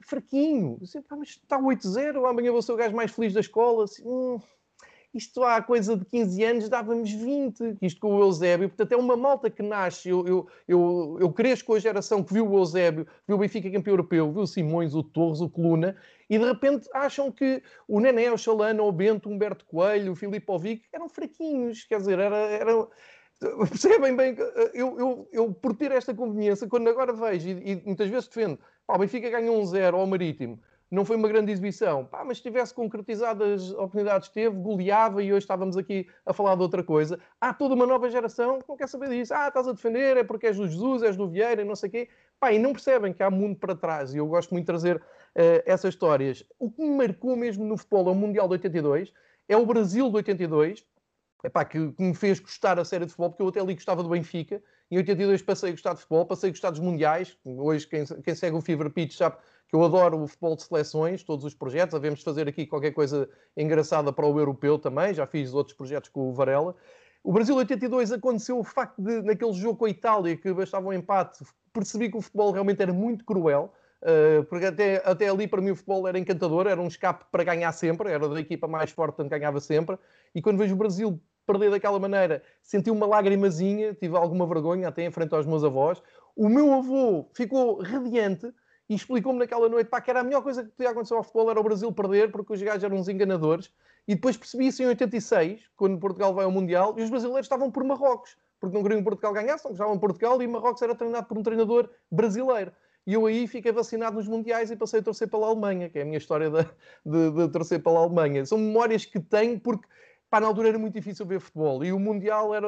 fraquinho, mas está 8-0, amanhã vou ser o gajo mais feliz da escola. Assim, hum, isto há coisa de 15 anos dávamos 20, isto com o Eusébio, portanto é uma malta que nasce, eu, eu, eu, eu cresço com a geração que viu o Eusébio, viu o Benfica campeão europeu, viu o Simões, o Torres, o Coluna, e de repente acham que o Nené, o Chalana, o Bento, o Humberto Coelho, o Filipe Ovic eram fraquinhos, quer dizer, era, era percebem bem, eu, eu, eu por ter esta conveniência, quando agora vejo e, e muitas vezes defendo, o Benfica ganhou um zero ao Marítimo, não foi uma grande exibição. Pá, mas se tivesse concretizado as oportunidades que teve, goleava e hoje estávamos aqui a falar de outra coisa. Há toda uma nova geração que não quer saber disso. Ah, estás a defender, é porque és do Jesus, és do Vieira, não sei o quê. Pá, e não percebem que há mundo para trás. E eu gosto muito de trazer essas histórias. O que me marcou mesmo no futebol é o Mundial de 82, é o Brasil de 82, epá, que, que me fez gostar a série de futebol, porque eu até ali gostava do Benfica. Em 82 passei a gostar de futebol, passei a gostar dos mundiais. Hoje, quem, quem segue o Fever Pitch sabe que eu adoro o futebol de seleções, todos os projetos. Havemos de fazer aqui qualquer coisa engraçada para o europeu também. Já fiz outros projetos com o Varela. O Brasil 82 aconteceu o facto de, naquele jogo com a Itália, que bastava um empate, percebi que o futebol realmente era muito cruel. Uh, porque até, até ali para mim o futebol era encantador, era um escape para ganhar sempre, era da equipa mais forte, portanto ganhava sempre. E quando vejo o Brasil perder daquela maneira, senti uma lágrimazinha, tive alguma vergonha até em frente aos meus avós. O meu avô ficou radiante e explicou-me naquela noite pá, que era a melhor coisa que podia acontecer ao futebol era o Brasil perder, porque os gajos eram uns enganadores. E depois percebi isso em 86, quando Portugal vai ao Mundial, e os brasileiros estavam por Marrocos, porque não queriam que Portugal ganhasse, não gostavam de Portugal, e Marrocos era treinado por um treinador brasileiro. E eu aí fiquei vacinado nos Mundiais e passei a torcer pela Alemanha, que é a minha história de, de, de torcer pela Alemanha. São memórias que tenho porque pá, na altura era muito difícil ver futebol e o Mundial era,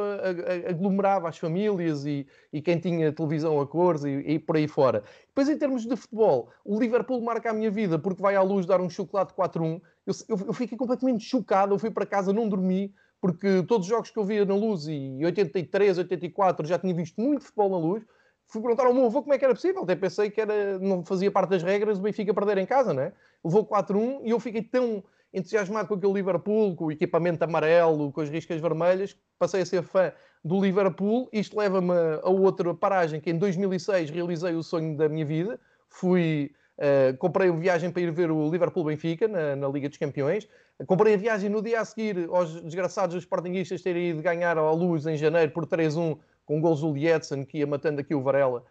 aglomerava as famílias e, e quem tinha televisão a cores e, e, por aí fora. Depois, em termos de futebol, o Liverpool marca a minha vida porque vai à luz dar um chocolate 4-1. Eu, eu, eu, fiquei completamente chocado, eu fui para casa, não dormi, porque todos os jogos que eu via na luz, e em 83, 84, já tinha visto muito futebol na luz. Fui perguntar ao meu avô como é que era possível, até pensei que era, não fazia parte das regras o Benfica perder em casa, né? Levou 4-1 e eu fiquei tão entusiasmado com aquele Liverpool, com o equipamento amarelo, com as riscas vermelhas, passei a ser fã do Liverpool. Isto leva-me a outra paragem que em 2006 realizei o sonho da minha vida. Fui, uh, comprei uma viagem para ir ver o Liverpool Benfica na, na, Liga dos Campeões. Comprei a viagem no dia a seguir aos desgraçados os Sportingistas terem ido ganhar à luz em janeiro por 3-1 com gols do Lietzen, que ia matando aqui o Varela.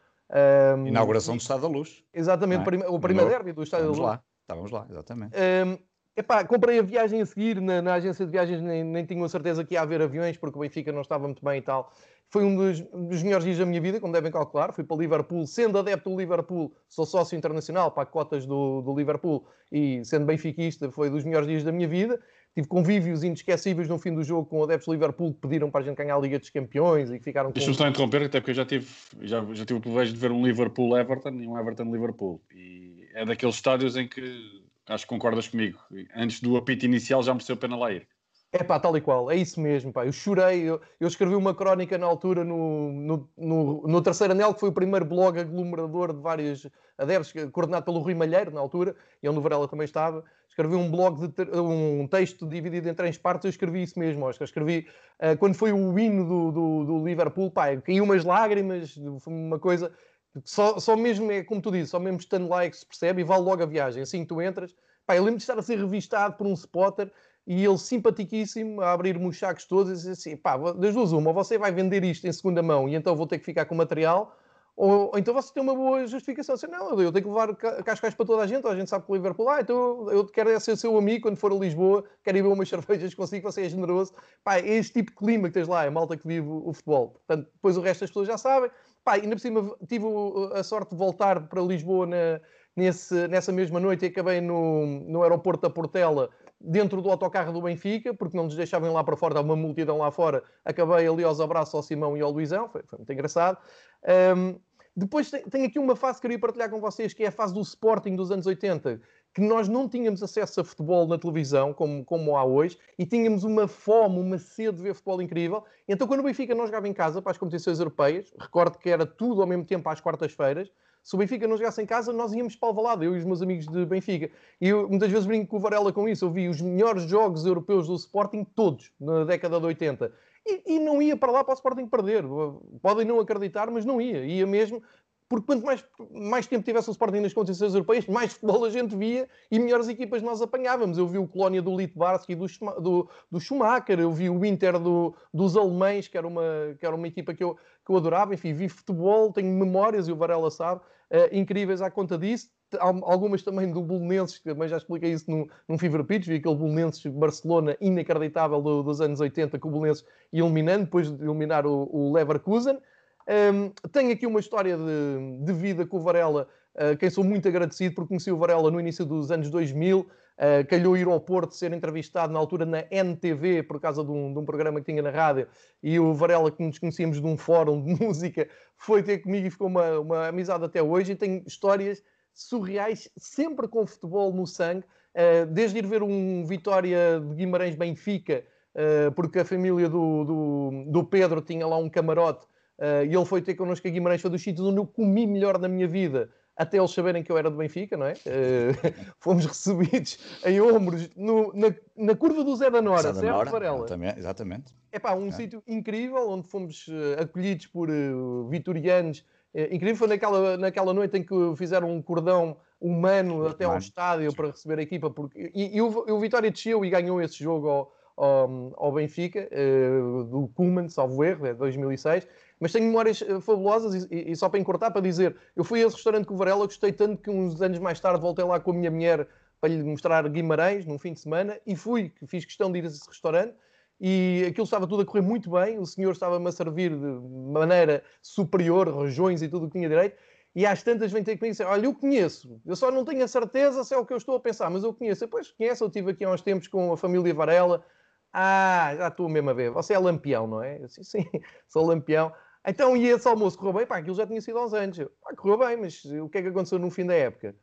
Um, Inauguração do Estado da Luz. Exatamente, é? o primeiro derby do Estado da Luz. Lá. Estávamos lá, exatamente. Um, Epá, comprei a viagem a seguir, na, na agência de viagens nem, nem tinha a certeza que ia haver aviões, porque o Benfica não estava muito bem e tal. Foi um dos, dos melhores dias da minha vida, como devem calcular. Fui para Liverpool, sendo adepto do Liverpool, sou sócio internacional para cotas do, do Liverpool e sendo benfiquista, foi dos melhores dias da minha vida. Tive convívios inesquecíveis no fim do jogo com adeptos do Liverpool que pediram para a gente ganhar a Liga dos Campeões e que ficaram Deixa-me só interromper, até porque eu já tive, já, já tive o privilégio de ver um Liverpool-Everton e um Everton-Liverpool. E é daqueles estádios em que Acho que concordas comigo. Antes do apito inicial já mereceu pena lá ir. É pá, tal e qual, é isso mesmo, pá. Eu chorei, eu, eu escrevi uma crónica na altura no, no, no, no, Terceiro Anel, que foi o primeiro blog aglomerador de vários adeptos, coordenado pelo Rui Malheiro, na altura, e onde o Varela também estava. Escrevi um blog, de, um texto dividido em três partes, eu escrevi isso mesmo, Oscar. Escrevi, uh, quando foi o hino do, do, do Liverpool, pá, caiu umas lágrimas, foi uma coisa só, só mesmo é como tu dizes, só mesmo estando lá é que se percebe e vale logo a viagem. Assim que tu entras, pá, eu lembro de estar a ser revistado por um spotter e ele simpaticíssimo a abrir-me os sacos todos e dizer assim: pá, das duas, uma, você vai vender isto em segunda mão e então vou ter que ficar com o material, ou, ou, então você tem uma boa justificação. Assim, não, eu tenho que levar cascais para toda a gente, a gente sabe que o Liverpool, ah, então eu quero ser seu amigo quando for a Lisboa, quero ir ver umas cervejas consigo, você é generoso. Pá, é este tipo de clima que tens lá, é malta que vive o futebol. Portanto, depois o resto das pessoas já sabem. Pá, ainda por cima tive a sorte de voltar para Lisboa na, nesse, nessa mesma noite e acabei no, no aeroporto da Portela dentro do autocarro do Benfica, porque não nos deixavam lá para fora, dá uma multidão lá fora. Acabei ali aos abraços ao Simão e ao Luizão, foi, foi muito engraçado. Um, depois tem, aqui uma fase que queria partilhar com vocês, que é a fase do Sporting dos anos 80, que nós não tínhamos acesso a futebol na televisão, como, como há hoje, e tínhamos uma fome, uma sede de ver futebol incrível. Então, quando o Benfica não jogava em casa para as competições europeias, recordo que era tudo ao mesmo tempo às quartas-feiras, se o Benfica não jogasse em casa, nós íamos para o Alvalade, eu e os meus amigos de Benfica. E eu muitas vezes brinco com o Varela com isso. Eu vi os melhores jogos europeus do Sporting, todos, na década de 80. E, e, não ia para lá para o Sporting perder. Podem não acreditar, mas não ia. Ia mesmo porque quanto mais, mais tempo tivesse o Sporting nas competições europeias, mais futebol a gente via e melhores equipas nós apanhávamos. Eu vi o Colónia do Litbarski e do, do, do Schumacher, eu vi o Inter do, dos alemães, que era, uma, que era uma equipa que eu, que eu adorava. Enfim, vi futebol, tenho memórias, e o Varela sabe, uh, incríveis à conta disso. Algumas também do Bolonenses, que também já expliquei isso num, num Fever Pitch, vi aquele Bolonenses Barcelona inacreditável do, dos anos 80, que o Bolonenses eliminando, depois de eliminar o, o Leverkusen. Um, tenho aqui uma história de, de vida com o Varela, uh, quem sou muito agradecido, porque conheci o Varela no início dos anos 2000, uh, calhou ir ao Porto ser entrevistado na altura na NTV, por causa de um, de um, programa que tinha na rádio, e o Varela, que nos conhecíamos de um fórum de música, foi ter comigo e ficou uma, uma amizade até hoje, e tenho histórias surreais, sempre com futebol no sangue, uh, desde ir ver um Vitória de Guimarães-Benfica, uh, porque a família do, do, do, Pedro tinha lá um camarote uh, e ele foi ter connosco a Guimarães, foi dos sítios onde eu comi melhor na minha vida, até eles saberem que eu era do Benfica, não é? Uh, fomos recebidos em ombros no, na, na, curva do Zé da Nora, Zé da certo, Nora, Varela? Exatamente. É pá, um é. sítio incrível, onde fomos acolhidos por vitorianos, incrível, foi naquela, naquela noite em que fizeram um cordão humano até ao estádio para receber a equipa. Porque, e, e o, o, Vitória desceu e ganhou esse jogo ao, ao, ao Benfica, uh, do Kuman, salvo erro, é 2006. Mas tenho memórias eh, fabulosas e, e, só para encurtar, para dizer, eu fui a esse restaurante com o Varela, gostei tanto que uns anos mais tarde voltei lá com a minha mulher para lhe mostrar Guimarães num fim de semana e fui, fiz questão de ir a esse restaurante e aquilo estava tudo a correr muito bem, o senhor estava-me a servir de maneira superior, rojões e tudo o que tinha direito, e às tantas vem ter comigo e dizer, olha, eu conheço, eu só não tenho a certeza se é o que eu estou a pensar, mas eu conheço. Depois conheço, eu estive aqui há uns tempos com a família Varela, ah, já estou mesmo a ver, você é lampião, não é? Eu, sim, sim, sou lampião. Então, e esse almoço correu bem? Pá, aquilo já tinha sido aos anos. Eu, pá, correu bem, mas o que é que aconteceu no fim da época?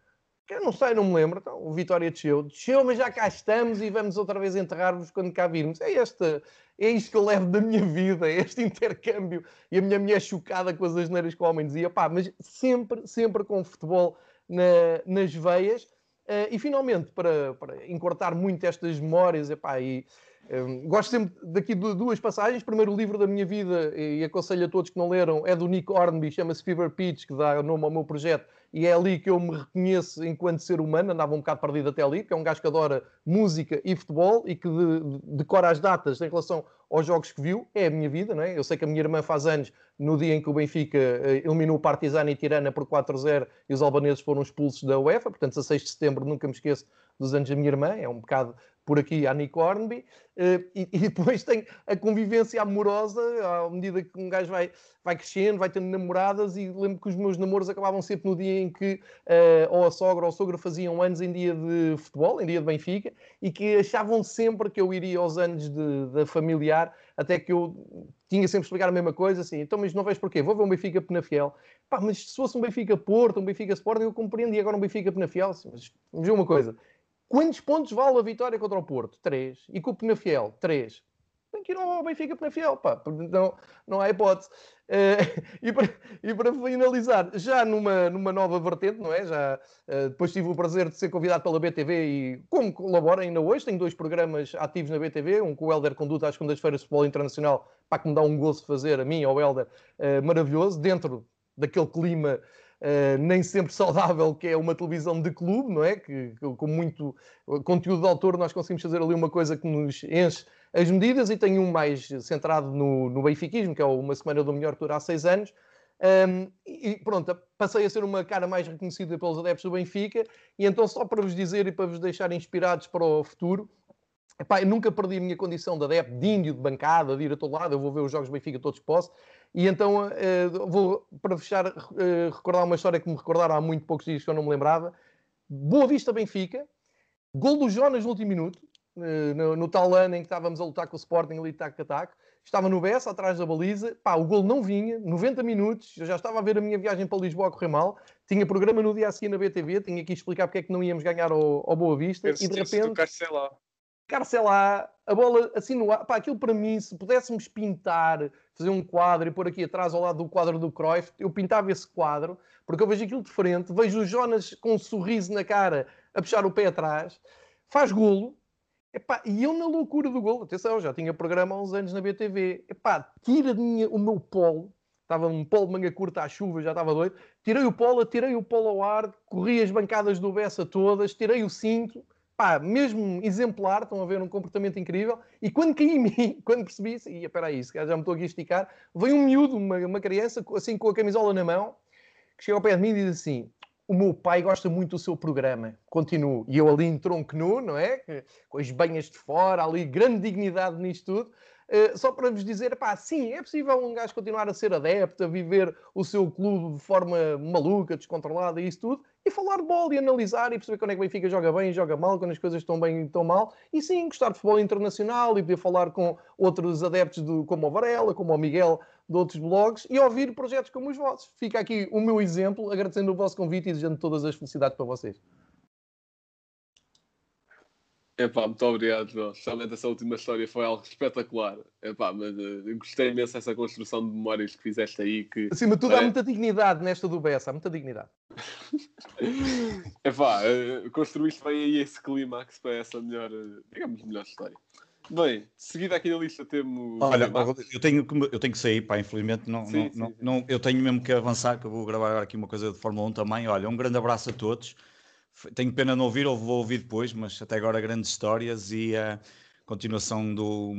Eu não sei, não me lembro. Então, o Vitória desceu. Desceu, mas já cá estamos e vamos outra vez enterrar-vos quando cá virmos. É esta, é isto que eu levo da minha vida, é este intercâmbio. E a minha mulher chocada com as asneiras que o homem dizia. Pá, mas sempre, sempre com futebol na, nas veias. Uh, e finalmente, para, para encurtar muito estas memórias, epá, e um, gosto sempre daqui de duas passagens. Primeiro, o livro da minha vida, e aconselho a todos que não leram, é do Nick Hornby, chama-se Fever Pitch, que dá o nome ao meu projeto, e é ali que eu me reconheço enquanto ser humano. Andava um bocado perdido até ali, porque é um gajo que adora música e futebol e que de, de, decora as datas em relação aos jogos que viu. É a minha vida, não é? Eu sei que a minha irmã faz anos no dia em que o Benfica uh, eliminou o Partizan e Tirana por 4-0 e os albaneses foram expulsos da UEFA, portanto, 16 de setembro, nunca me esqueço dos anos da minha irmã, é um bocado por aqui a Nick Hornby, uh, e, depois tem a convivência amorosa, à medida que um gajo vai, vai crescendo, vai tendo namoradas, e lembro que os meus namoros acabavam sempre no dia em que uh, ou a sogra ou a sogra faziam anos em dia de futebol, em dia de Benfica, e que achavam sempre que eu iria aos anos de, de familiar, até que eu tinha sempre explicar a mesma coisa, assim, então mas não vejo porquê, vou ver um Benfica Penafiel, pá, mas se fosse um Benfica Porto, um Benfica Sporting, eu compreendi agora um Benfica Penafiel, assim, mas ver uma coisa, Quantos pontos vale a vitória contra o Porto? Três. E com o Penafiel? Três. Tem que ir ao Benfica Penafiel, pá. Não, não há hipótese. Uh, e, para, e para finalizar, já numa, numa nova vertente, não é? Já uh, depois tive o prazer de ser convidado pela BTV e como colaboro ainda hoje, tenho dois programas ativos na BTV, um com o Helder Conduta às segundas-feiras de futebol internacional, para que me dá um gozo fazer a mim, ao Helder, uh, maravilhoso, dentro daquele clima Uh, nem sempre saudável, que é uma televisão de clube, não é? Que, que, com muito conteúdo de autor nós conseguimos fazer ali uma coisa que nos enche as medidas e tenho um mais centrado no, no benfiquismo, que é uma semana do melhor tour há seis anos. Um, e pronto, passei a ser uma cara mais reconhecida pelos adeptos do Benfica. E então, só para vos dizer e para vos deixar inspirados para o futuro, epá, eu nunca perdi a minha condição de adepto, de índio, de bancada, de ir a todo lado. Eu vou ver os jogos do Benfica todos posso. E então uh, vou, para fechar, uh, recordar uma história que me recordaram há muito poucos dias que eu não me lembrava. Boa Vista Benfica, gol do Jonas no último minuto, uh, no, no, tal ano em que estávamos a lutar com o Sporting ali taco. Estava no Bessa, atrás da baliza. Pá, o gol não vinha, 90 minutos. Eu já estava a ver a minha viagem para Lisboa a correr mal. Tinha programa no dia a seguir na BTV. Tinha que explicar porque é que não íamos ganhar ao, ao Boa Vista. e de repente. Carcelá, a bola assim no ar. Pá, aquilo para mim, se pudéssemos pintar, fazer um quadro e pôr aqui atrás ao lado do quadro do Cruyff, eu pintava esse quadro, porque eu vejo aquilo de frente, vejo o Jonas com um sorriso na cara a puxar o pé atrás, faz golo, epá, e eu na loucura do golo, atenção, já tinha programa há uns anos na BTV, epá, tira minha, o meu polo, estava um polo de manga curta à chuva, já estava doido, tirei o polo, tirei o polo ao ar, corri as bancadas do Bessa todas, tirei o cinto, pá, mesmo exemplar, estão a ver um comportamento incrível. E quando caí em mim, quando percebi isso, e espera aí, já me estou aqui a esticar, veio um miúdo, uma, uma criança, assim com a camisola na mão, que chega ao pé de mim e diz assim: o meu pai gosta muito do seu programa. Continuo. E eu ali em tronco nu, não é? Com as banhas de fora, ali, grande dignidade nisto tudo. Uh, só para vos dizer, pá, sim, é possível um gajo continuar a ser adepto, a viver o seu clube de forma maluca, descontrolada e isso tudo, e falar de bola e analisar e perceber quando é que o Benfica joga bem e joga mal, quando as coisas estão bem e estão mal, e sim, gostar de futebol internacional e poder falar com outros adeptos do, como o Varela, como o Miguel, de outros blogs, e ouvir projetos como os vossos. Fica aqui o meu exemplo, agradecendo o vosso convite e desejando todas as felicidades para vocês. Epá, muito obrigado, João. Especialmente essa última história foi algo espetacular. Epá, mas uh, gostei imenso dessa construção de memórias que fizeste aí. Que, Acima de tudo, há muita dignidade nesta do Bessa, há muita dignidade. Epá, uh, construíste bem aí esse clímax para essa melhor, uh, digamos, melhor história. Bem, de seguida aqui na lista temos. Olha, eu tenho, que, eu tenho que sair, pá, infelizmente. Não, sim, não, sim, não, sim. eu tenho mesmo que avançar, que eu vou gravar aqui uma coisa de Fórmula 1 também. Olha, um grande abraço a todos. Tenho pena de não ouvir, ou vou ouvir depois, mas até agora grandes histórias e a continuação do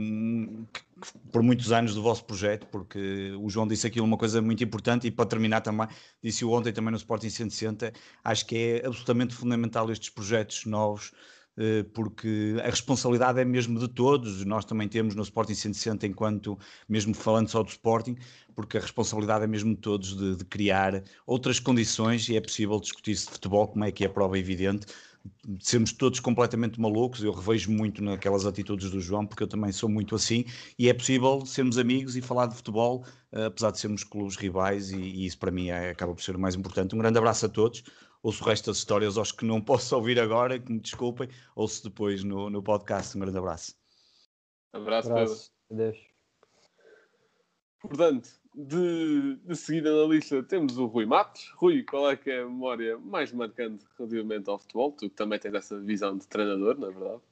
por muitos anos do vosso projeto, porque o João disse aquilo uma coisa muito importante e para terminar também, disse o ontem também no Sporting 160, acho que é absolutamente fundamental estes projetos novos eh, porque a responsabilidade é mesmo de todos, nós também temos no Sporting 160 enquanto, mesmo falando só do Sporting, porque a responsabilidade é mesmo de todos de, de criar outras condições e é possível discutir-se de futebol, como é que é a prova evidente, de sermos todos completamente malucos, eu revejo muito naquelas atitudes do João, porque eu também sou muito assim, e é possível sermos amigos e falar de futebol, eh, apesar de sermos clubes rivais, e, e isso para mim é, acaba por ser o mais importante. Um grande abraço a todos, ouço o resto das histórias aos que não posso ouvir agora, que me desculpem, ouço depois no, no podcast. Um grande abraço. Abraço, abraço. Pedro. Portanto, de, de seguida na lista temos o Rui Matos. Rui, qual é que é a memória mais marcante relativamente ao futebol? Tu também tens essa visão de treinador, não é verdade?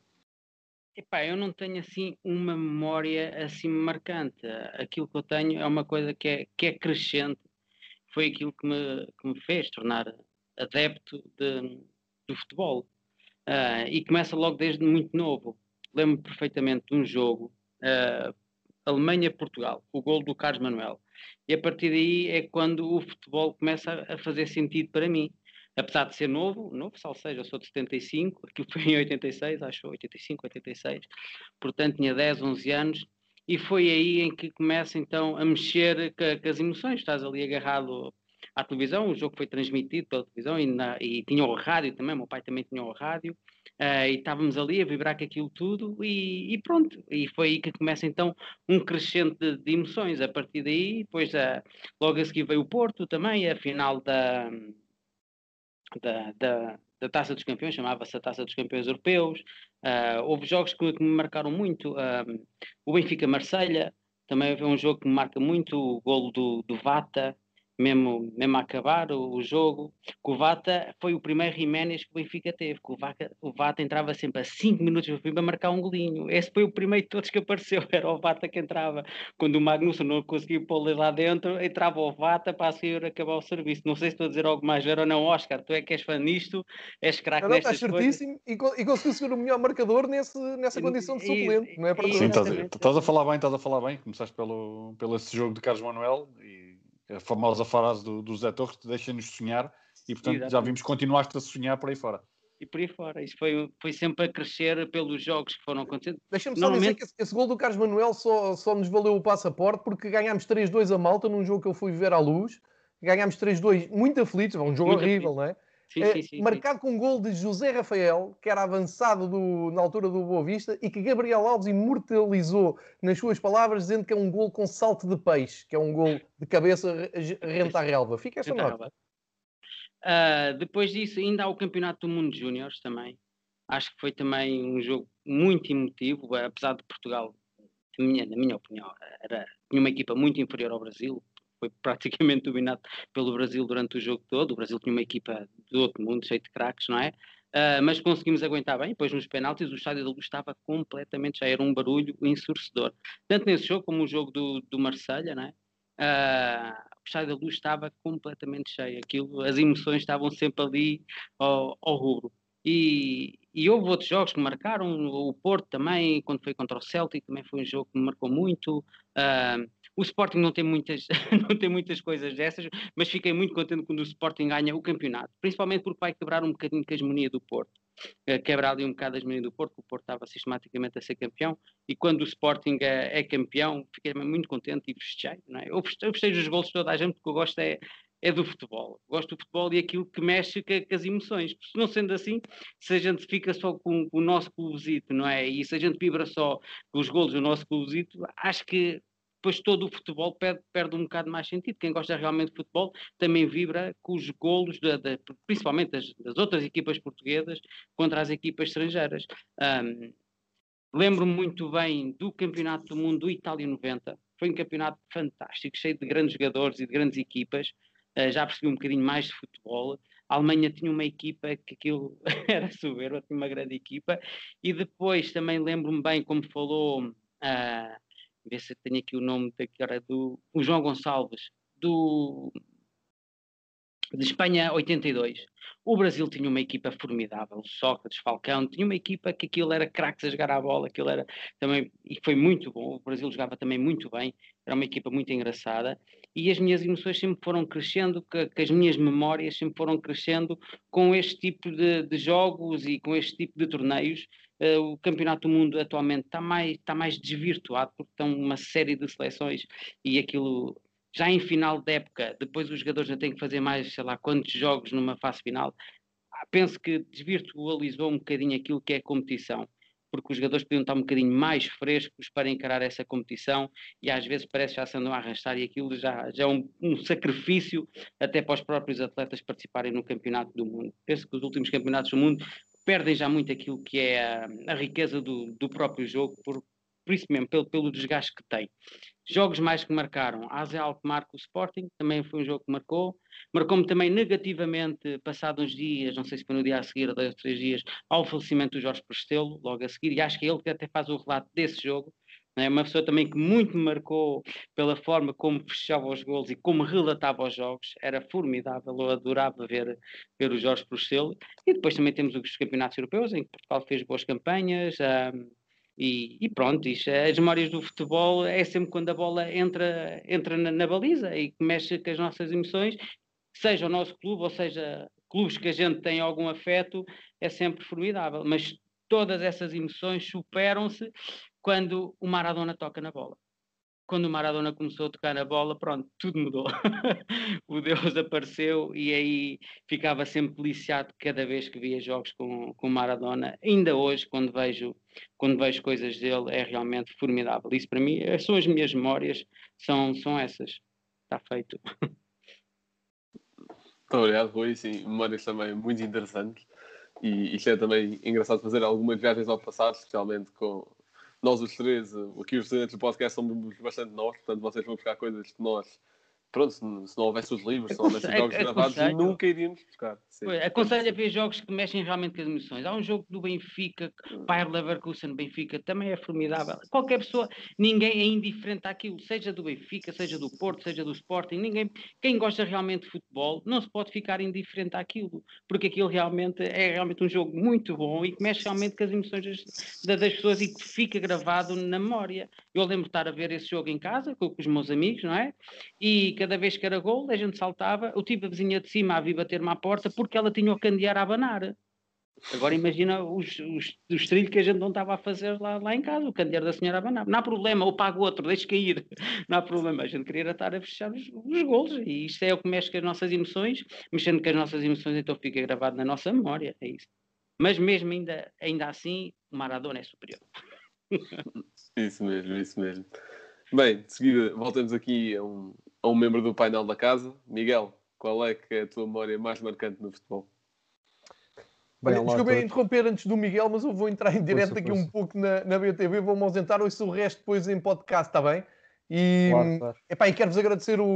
Epá, eu não tenho assim uma memória assim marcante. Aquilo que eu tenho é uma coisa que é, que é crescente. Foi aquilo que me, que me fez tornar adepto de, do futebol. Uh, e começa logo desde muito novo. Lembro-me perfeitamente de um jogo, uh, Alemanha-Portugal, o gol do Carlos Manuel. E a partir daí é quando o futebol começa a fazer sentido para mim. Apesar de ser novo, novo, só seja, eu sou de 75, aquilo foi em 86, acho, 85, 86, portanto tinha 10, 11 anos, e foi aí em que começa então a mexer com as emoções, estás ali agarrado à televisão, o jogo foi transmitido pela televisão e, na, e tinha o rádio também, meu pai também tinha o rádio, uh, e estávamos ali a vibrar com aquilo tudo e, e, pronto, e foi aí que começa então um crescente de, de emoções, a partir daí, depois uh, logo a seguir veio o Porto também, a final da, da, da, da Taça dos Campeões, chamava-se a Taça dos Campeões Europeus, uh, houve jogos que, que, me marcaram muito, o Benfica-Marselha, também foi um jogo que me marca muito, o golo do, do Vata, mesmo, mesmo a acabar o, o jogo, que o Vata foi o primeiro Jiménez que o Benfica teve, que o, Vata entrava sempre a 5 minutos do fim para marcar um golinho. Esse foi o primeiro de todos que apareceu, era o Vata que entrava. Quando o Magnusson não conseguia pôr lá dentro, entrava o Vata para a seguir acabar o serviço. Não sei se estou a dizer algo mais ver ou não, Oscar, tu é que és fã nisto, és craque nestas Estás certíssimo. E, e conseguiu ser o melhor marcador nesse, nessa condição de suplente, não é para Sim, estás, estás a falar bem, estás a falar bem, começaste pelo, pelo esse jogo de Carlos Manuel e a famosa frase do, do Zé Torres, deixa-nos sonhar, e portanto Exatamente. já vimos continuaste a sonhar por aí fora. E por aí fora, isso foi, foi sempre a crescer pelos jogos que foram acontecendo. Deixa-me só dizer que esse, esse, gol do Carlos Manuel só, só nos valeu o passaporte porque ganhámos 3-2 a Malta num jogo que eu fui ver à luz. Ganhámos 3-2 muito aflitos, um jogo muito horrível, aflito. não é? Sim, é, sim, sim, marcado com um gol de José Rafael, que era avançado do, na altura do Boa Vista, e que Gabriel Alves imortalizou nas suas palavras, dizendo que é um gol com salto de peixe, que é um gol de cabeça renta a relva. Fica essa nota. Uh, depois disso, ainda há o Campeonato do Mundo Júniores também. Acho que foi também um jogo muito emotivo, apesar de Portugal, na minha, na minha opinião, era, tinha uma equipa muito inferior ao Brasil, foi praticamente dominado pelo Brasil durante o jogo todo. O Brasil tinha uma equipa do outro mundo, cheio de craques, não é? Uh, mas conseguimos aguentar bem. Depois, nos penaltis, o estádio da luz estava completamente cheio, era um barulho ensurdecedor. Tanto nesse jogo como o jogo do, do Marselha, não é? Uh, o estádio da luz estava completamente cheio. Aquilo, as emoções estavam sempre ali ao, ao rubro. E, e, houve outros jogos que marcaram, o Porto também, quando foi contra o Celtic, também foi um jogo que me marcou muito. Uh, o Sporting não tem muitas, não tem muitas coisas dessas, mas fiquei muito contente quando o Sporting ganha o campeonato, principalmente porque vai quebrar um bocadinho a hegemonia do Porto. Uh, quebrar ali um bocado a hegemonia do Porto, porque o Porto estava sistematicamente a ser campeão, e quando o Sporting é, é campeão, fiquei muito contente e festejei. Não é? Eu festejo os gols de toda a gente, porque eu gosto é, é do futebol. Gosto do futebol e aquilo que mexe com, com, as emoções. Se não sendo assim, se a gente fica só com, com o nosso clubezito, não é? E se a gente vibra só com os golos do nosso clubezito, acho que depois todo o futebol perde, perde um bocado mais sentido. Quem gosta realmente de futebol também vibra com os golos, de, de, principalmente das, das, outras equipas portuguesas contra as equipas estrangeiras. Um, Lembro-me muito bem do Campeonato do Mundo do Itália 90. Foi um campeonato fantástico, cheio de grandes jogadores e de grandes equipas. Uh, já percebi um bocadinho mais de futebol. A Alemanha tinha uma equipa que aquilo era soberba, tinha uma grande equipa. E depois também lembro-me bem como falou, uh, ver se tenho aqui o nome daquela do o João Gonçalves, do de Espanha 82. O Brasil tinha uma equipa formidável, Sócrates, Falcão, tinha uma equipa que aquilo era craques a jogar a bola, aquilo era também, e foi muito bom, o Brasil jogava também muito bem, era uma equipa muito engraçada, e as minhas emoções sempre foram crescendo, que, que as minhas memórias sempre foram crescendo com este tipo de, de jogos e com este tipo de torneios, Uh, o Campeonato do Mundo atualmente está mais, mais desvirtuado porque estão uma série de seleções e aquilo já em final de época, depois os jogadores já têm que fazer mais, sei lá, quantos jogos numa fase final, ah, penso que desvirtualizou um bocadinho aquilo que é competição, porque os jogadores podiam estar um bocadinho mais frescos para encarar essa competição e às vezes parece que já se andam a arrastar e aquilo já, já é um, um sacrifício até para os próprios atletas participarem no campeonato do mundo. Penso que os últimos campeonatos do mundo perdem já muito aquilo que é a, a riqueza do, do próprio jogo por, por isso mesmo, pelo, pelo desgaste que tem. Jogos mais que marcaram, AZ marca o Sporting, também foi um jogo que marcou. Marcou-me também negativamente, passado uns dias, não sei se foi no dia a seguir dois ou três dias, ao falecimento do Jorge Prestelo, logo a seguir, e acho que ele que até faz o relato desse jogo. É uma pessoa também que muito me marcou pela forma como fechava os gols e como relatava os jogos. Era formidável, eu adorava ver, ver o Jorge Prestelo. E depois também temos os campeonatos europeus, em que Portugal fez boas campanhas. Um, e, e, pronto, isto, é, as memórias do futebol é sempre quando a bola entra, entra na, na, baliza e mexe com as nossas emoções, seja o nosso clube ou seja clubes que a gente tem algum afeto, é sempre formidável. Mas todas essas emoções superam-se quando o Maradona toca na bola quando o Maradona começou a tocar na bola, pronto, tudo mudou. o Deus apareceu e aí ficava sempre deliciado cada vez que via jogos com, o Maradona. Ainda hoje, quando vejo, quando vejo coisas dele, é realmente formidável. Isso para mim eh, são as minhas memórias, são, são essas. Está feito. Muito obrigado, Rui. Sim, memórias também muito interessantes. E isto é também engraçado fazer algumas viagens ao passado, especialmente com, nós os três, aqui os estudantes do podcast somos bastante nós, portanto vocês vão buscar coisas que nós pronto, se não, se não houvesse os livros, se não houvesse os jogos gravados, nunca iríamos buscar. Sim. Aconselho a ver jogos que mexem realmente com as emoções. Há um jogo do Benfica, Bayer Leverkusen Benfica, também é formidável. Qualquer pessoa, ninguém é indiferente àquilo, seja do Benfica, seja do Porto, seja do Sporting, ninguém, quem gosta realmente de futebol, não se pode ficar indiferente àquilo, porque aquilo realmente é realmente um jogo muito bom e que mexe realmente com as emoções das, das pessoas e que fica gravado na memória. Eu lembro de estar a ver esse jogo em casa com, com os meus amigos, não é? E cada vez que era gol, a gente saltava, eu tive a vizinha de cima a vir bater-me à porta porque ela tinha o candeeiro a abanar. Agora imagina os, os, os trilhos que a gente não estava a fazer lá, lá em casa, o candeeiro da senhora a abanar. Não há problema, ou pago outro, deixe cair. Não há problema, a gente queria estar a fechar os, os golos. E isto é o que mexe com as nossas emoções, mexendo com as nossas emoções, então fica gravado na nossa memória. É isso. Mas mesmo ainda, ainda assim, o Maradona é superior. Isso mesmo, isso mesmo. Bem, de seguida voltamos aqui a um, a um membro do painel da casa. Miguel, qual é que é a tua memória mais marcante no futebol? Bem, Desculpa interromper antes do Miguel, mas eu vou entrar em direto aqui um pouco na, na BTV, vou-me ausentar, ouço o resto depois em podcast, está bem? E, claro, claro. Epá, e quero-vos agradecer o,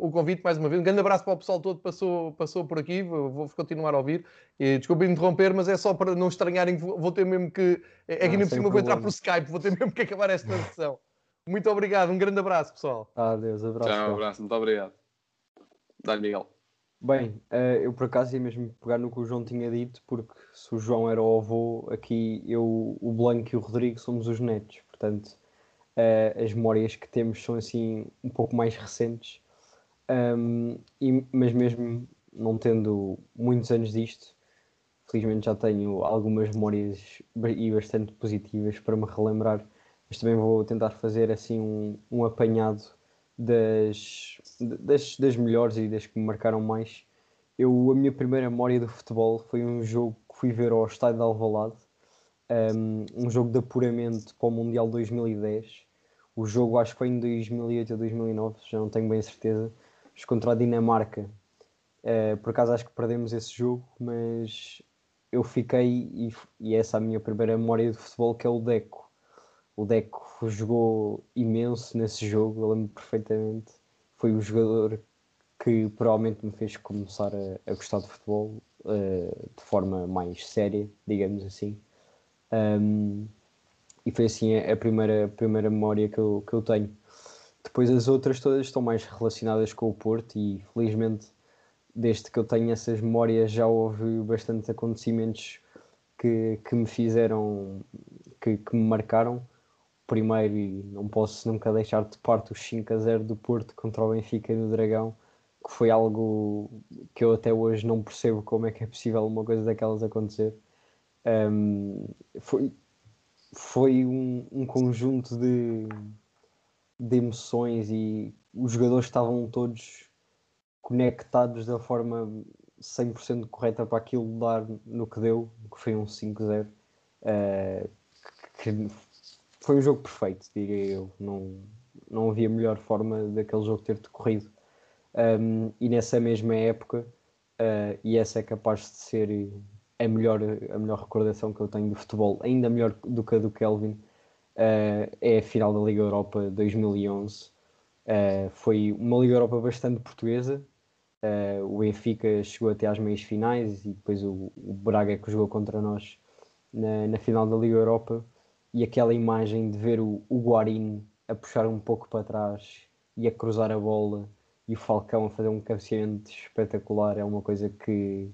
o convite mais uma vez. Um grande abraço para o pessoal todo que passou, passou por aqui. Vou, vou continuar a ouvir. E, desculpem interromper, mas é só para não estranharem que vou, ter mesmo que. É que ah, por cima vou entrar por Skype, vou ter mesmo que acabar esta sessão. Muito obrigado, um grande abraço, pessoal. Adeus, abraço. Tchau, um abraço, muito obrigado. Dá-lhe, Miguel. Bem, eh, eu por acaso ia mesmo pegar no que o João tinha dito, porque se o João era o avô, aqui eu, o Blanco e o Rodrigo somos os netos, portanto uh, as memórias que temos são assim um pouco mais recentes, e, mas mesmo não tendo muitos anos disto, felizmente já tenho algumas memórias e bastante positivas para me relembrar, mas também vou tentar fazer assim um, um apanhado das, das, das melhores e das que me marcaram mais. Eu, a minha primeira memória do futebol foi um jogo que fui ver ao estádio de Alvalade, um, um jogo de apuramento para o Mundial 2010. O jogo acho que foi em 2008 ou 2009, já não tenho bem certeza, mas contra a Dinamarca. Uh, por acaso acho que perdemos esse jogo, mas eu fiquei, e, e essa é a minha primeira memória de futebol, que é o Deco. O Deco jogou imenso nesse jogo, eu lembro perfeitamente. Foi o jogador que provavelmente me fez começar a, a gostar de futebol uh, de forma mais séria, digamos assim. Um, e foi assim a, a, primeira, a primeira memória que eu, que eu tenho. Depois as outras todas estão mais relacionadas com o Porto e felizmente desde que eu tenho essas memórias já houve bastantes acontecimentos que, que me fizeram, que, que me marcaram. Primeiro, e não posso nunca deixar de parte os 5 a 0 do Porto contra o Benfica no Dragão, que foi algo que eu até hoje não percebo como é que é possível uma coisa daquelas acontecer. Um, foi foi um, um conjunto de, de emoções e os jogadores estavam todos conectados da forma 100% correta para aquilo dar no que deu, que foi um 5-0. Uh, que foi um jogo perfeito, diria eu. Não, não havia melhor forma daquele jogo ter decorrido. Um, e nessa mesma época, uh, e essa é capaz de ser a melhor, a melhor recordação que eu tenho de futebol, ainda melhor do que a do Kelvin, uh, é a final da Liga Europa 2011. Uh, eh, foi uma Liga Europa bastante portuguesa. O Benfica chegou até às meias finais e depois o, o Braga que jogou contra nós na, na, final da Liga Europa. E aquela imagem de ver o, o Guarini a puxar um pouco para trás e a cruzar a bola e o Falcão a fazer um cabeceamento espetacular é uma coisa que,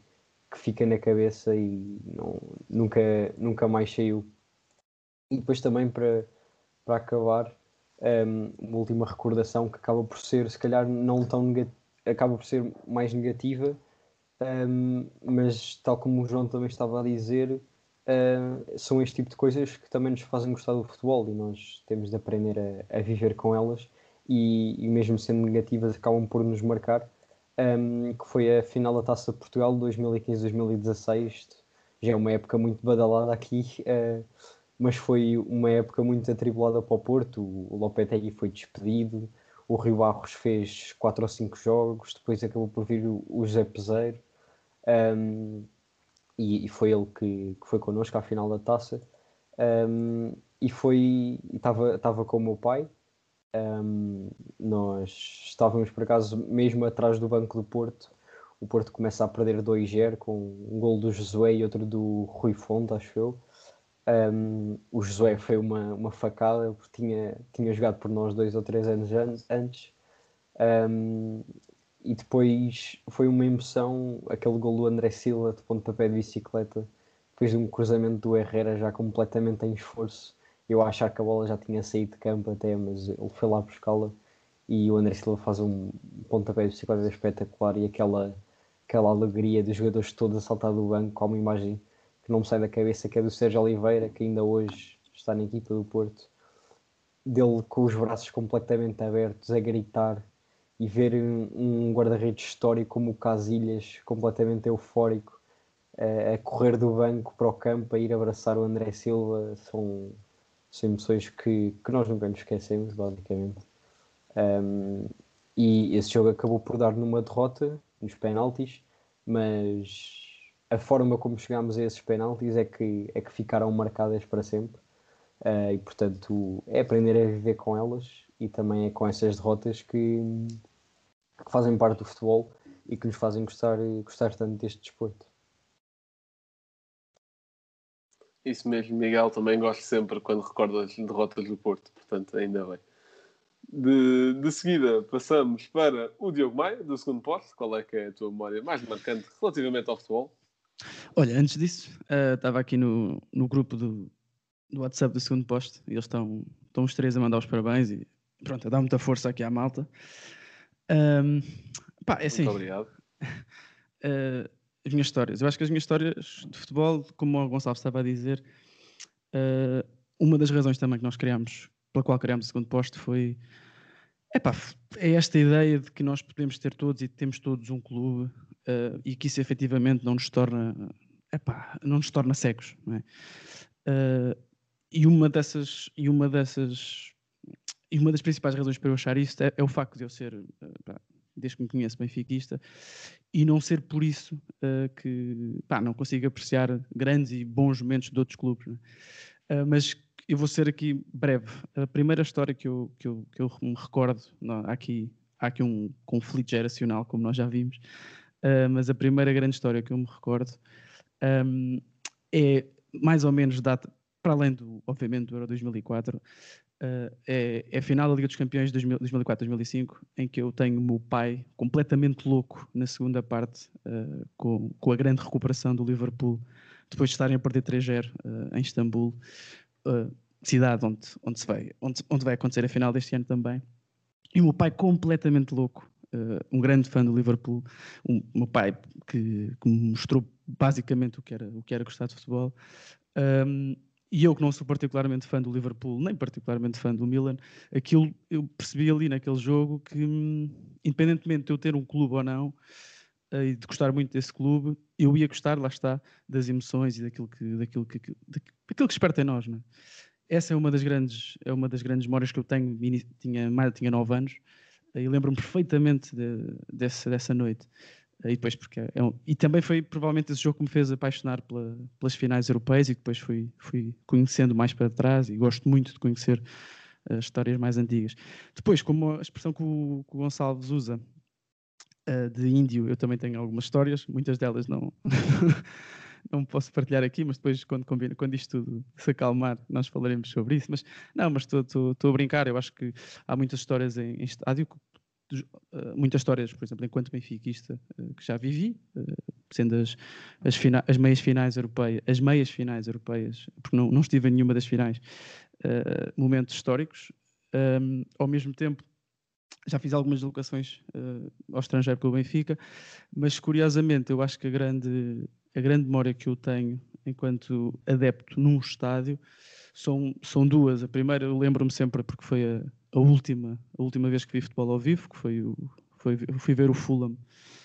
que fica na cabeça e não, nunca, nunca mais saiu. E depois também para, para acabar, um, uma última recordação que acaba por ser, se calhar, não tão negativa, acaba por ser mais negativa, um, mas tal como o João também estava a dizer, uh, são este tipo de coisas que também nos fazem gostar do futebol e nós temos de aprender a, a viver com elas e, e mesmo sendo negativas acabam por nos marcar um, que foi a final da Taça de Portugal 2015-2016. Já é uma época muito badalada aqui, uh, mas foi uma época muito atribulada para o Porto. O Lopetegui foi despedido, o Rio Barros fez 4 ou 5 jogos, depois acabou por vir o, José Peseiro. Um, e, e, foi ele que, que foi connosco à final da taça. Um, e foi estava com o meu pai um, nós estávamos por acaso mesmo atrás do banco do Porto. O Porto começa a perder 2-0 com um gol do Josué e outro do Rui Fonte, acho eu. Um, o Josué foi uma, uma facada porque tinha, tinha jogado por nós dois ou três anos antes. Um, e depois foi uma emoção aquele gol do André Silva de pontapé de bicicleta, depois de um cruzamento do Herrera já completamente em esforço. Eu achar que a bola já tinha saído de campo até, mas ele foi lá buscá-la e o André Silva faz um pontapé de bicicleta espetacular e aquela, aquela alegria dos jogadores todos a saltar do banco. Com uma imagem que não me sai da cabeça, que é do Sérgio Oliveira, que ainda hoje está na equipa do Porto, dele com os braços completamente abertos a gritar e ver um, um guarda-redes histórico como o Casilhas, completamente eufórico, a, a correr do banco para o campo, a ir abraçar o André Silva, são, são emoções que, que nós nunca nos esquecemos, basicamente. Um, e esse jogo acabou por dar numa derrota nos penaltis, mas a forma como chegámos a esses penaltis é que, é que ficaram marcadas para sempre. Uh, e portanto é aprender a viver com elas e também é com essas derrotas que, que fazem parte do futebol e que nos fazem gostar, gostar tanto deste desporto. Isso mesmo, Miguel, também gosto sempre quando recordo as derrotas do Porto, portanto, ainda bem. De, de seguida, passamos para o Diogo Maia, do segundo posto. Qual é que é a tua memória mais marcante relativamente ao futebol? Olha, antes disso, uh, estava aqui no, no grupo do, do WhatsApp do segundo posto e eles estão, estão os três a mandar os parabéns e pronto, a dar muita força aqui à malta. Um, pá, é assim, Muito obrigado. Uh, as minhas histórias. Eu acho que as minhas histórias de futebol, como o Gonçalo estava a dizer, uh, uma das razões também que nós criámos, pela qual criámos o segundo posto, foi epá, é esta ideia de que nós podemos ter todos e temos todos um clube uh, e que isso efetivamente não nos torna, epá, não nos torna cegos. É? Uh, e uma dessas, e uma dessas e uma das principais razões para eu achar isto é, é o facto de eu ser, uh, pá, desde que me conheço, benfiquista, e não ser por isso uh, que pá, não consigo apreciar grandes e bons momentos de outros clubes. Né? mas eu vou ser aqui breve. A primeira história que eu, que eu, que eu me recordo, não, há, aqui, há aqui um conflito geracional, como nós já vimos, mas a primeira grande história que eu me recordo um, é mais ou menos data, para além do, obviamente, do Euro 2004, Uh, é, é, a final da Liga dos Campeões de 2004-2005, em que eu tenho o meu pai completamente louco na segunda parte, uh, com, com, a grande recuperação do Liverpool, depois de estarem a perder 3-0 uh, em Istambul, cidade onde, onde, se vai, onde, onde vai acontecer a final deste ano também. E o meu pai completamente louco, um grande fã do Liverpool, um, meu pai que, que, me mostrou basicamente o que era, o que era gostar de futebol. Um, e eu que não sou particularmente fã do Liverpool, nem particularmente fã do Milan, aquilo eu percebi ali naquele jogo que, hum, independentemente de eu ter um clube ou não, eh, e de gostar muito desse clube, eu ia gostar, lá está, das emoções e daquilo que, daquilo que, daquilo que esperta em nós. Não é? Essa é uma das grandes, é uma das grandes memórias que eu tenho. Tinha, tinha nove anos eh, e lembro-me perfeitamente de, dessa, dessa noite. E depois porque é um, e também foi provavelmente esse jogo que me fez apaixonar pela, pelas finais europeias e depois fui, fui conhecendo mais para trás e gosto muito de conhecer as histórias mais antigas. Depois, como a expressão que o, que o Gonçalves usa uh, de índio, eu também tenho algumas histórias, muitas delas não não posso partilhar aqui, mas depois quando, combina, quando isto tudo se acalmar, nós falaremos sobre isso. Mas não, mas estou a brincar, eu acho que há muitas histórias em, em estádio uh, muitas histórias, por exemplo, enquanto benfiquista, uh, que já vivi, uh, sendo as, as, fina as meias finais europeias, as meias finais europeias, porque não, não estive em nenhuma das finais, momentos históricos. Um, ao mesmo tempo, já fiz algumas deslocações ao estrangeiro pelo Benfica, mas curiosamente eu acho que a grande, a grande memória que eu tenho enquanto adepto num estádio são, são duas. A primeira eu lembro-me sempre porque foi a, a última, a última vez que vi futebol ao vivo, que foi o, foi, fui ver o Fulham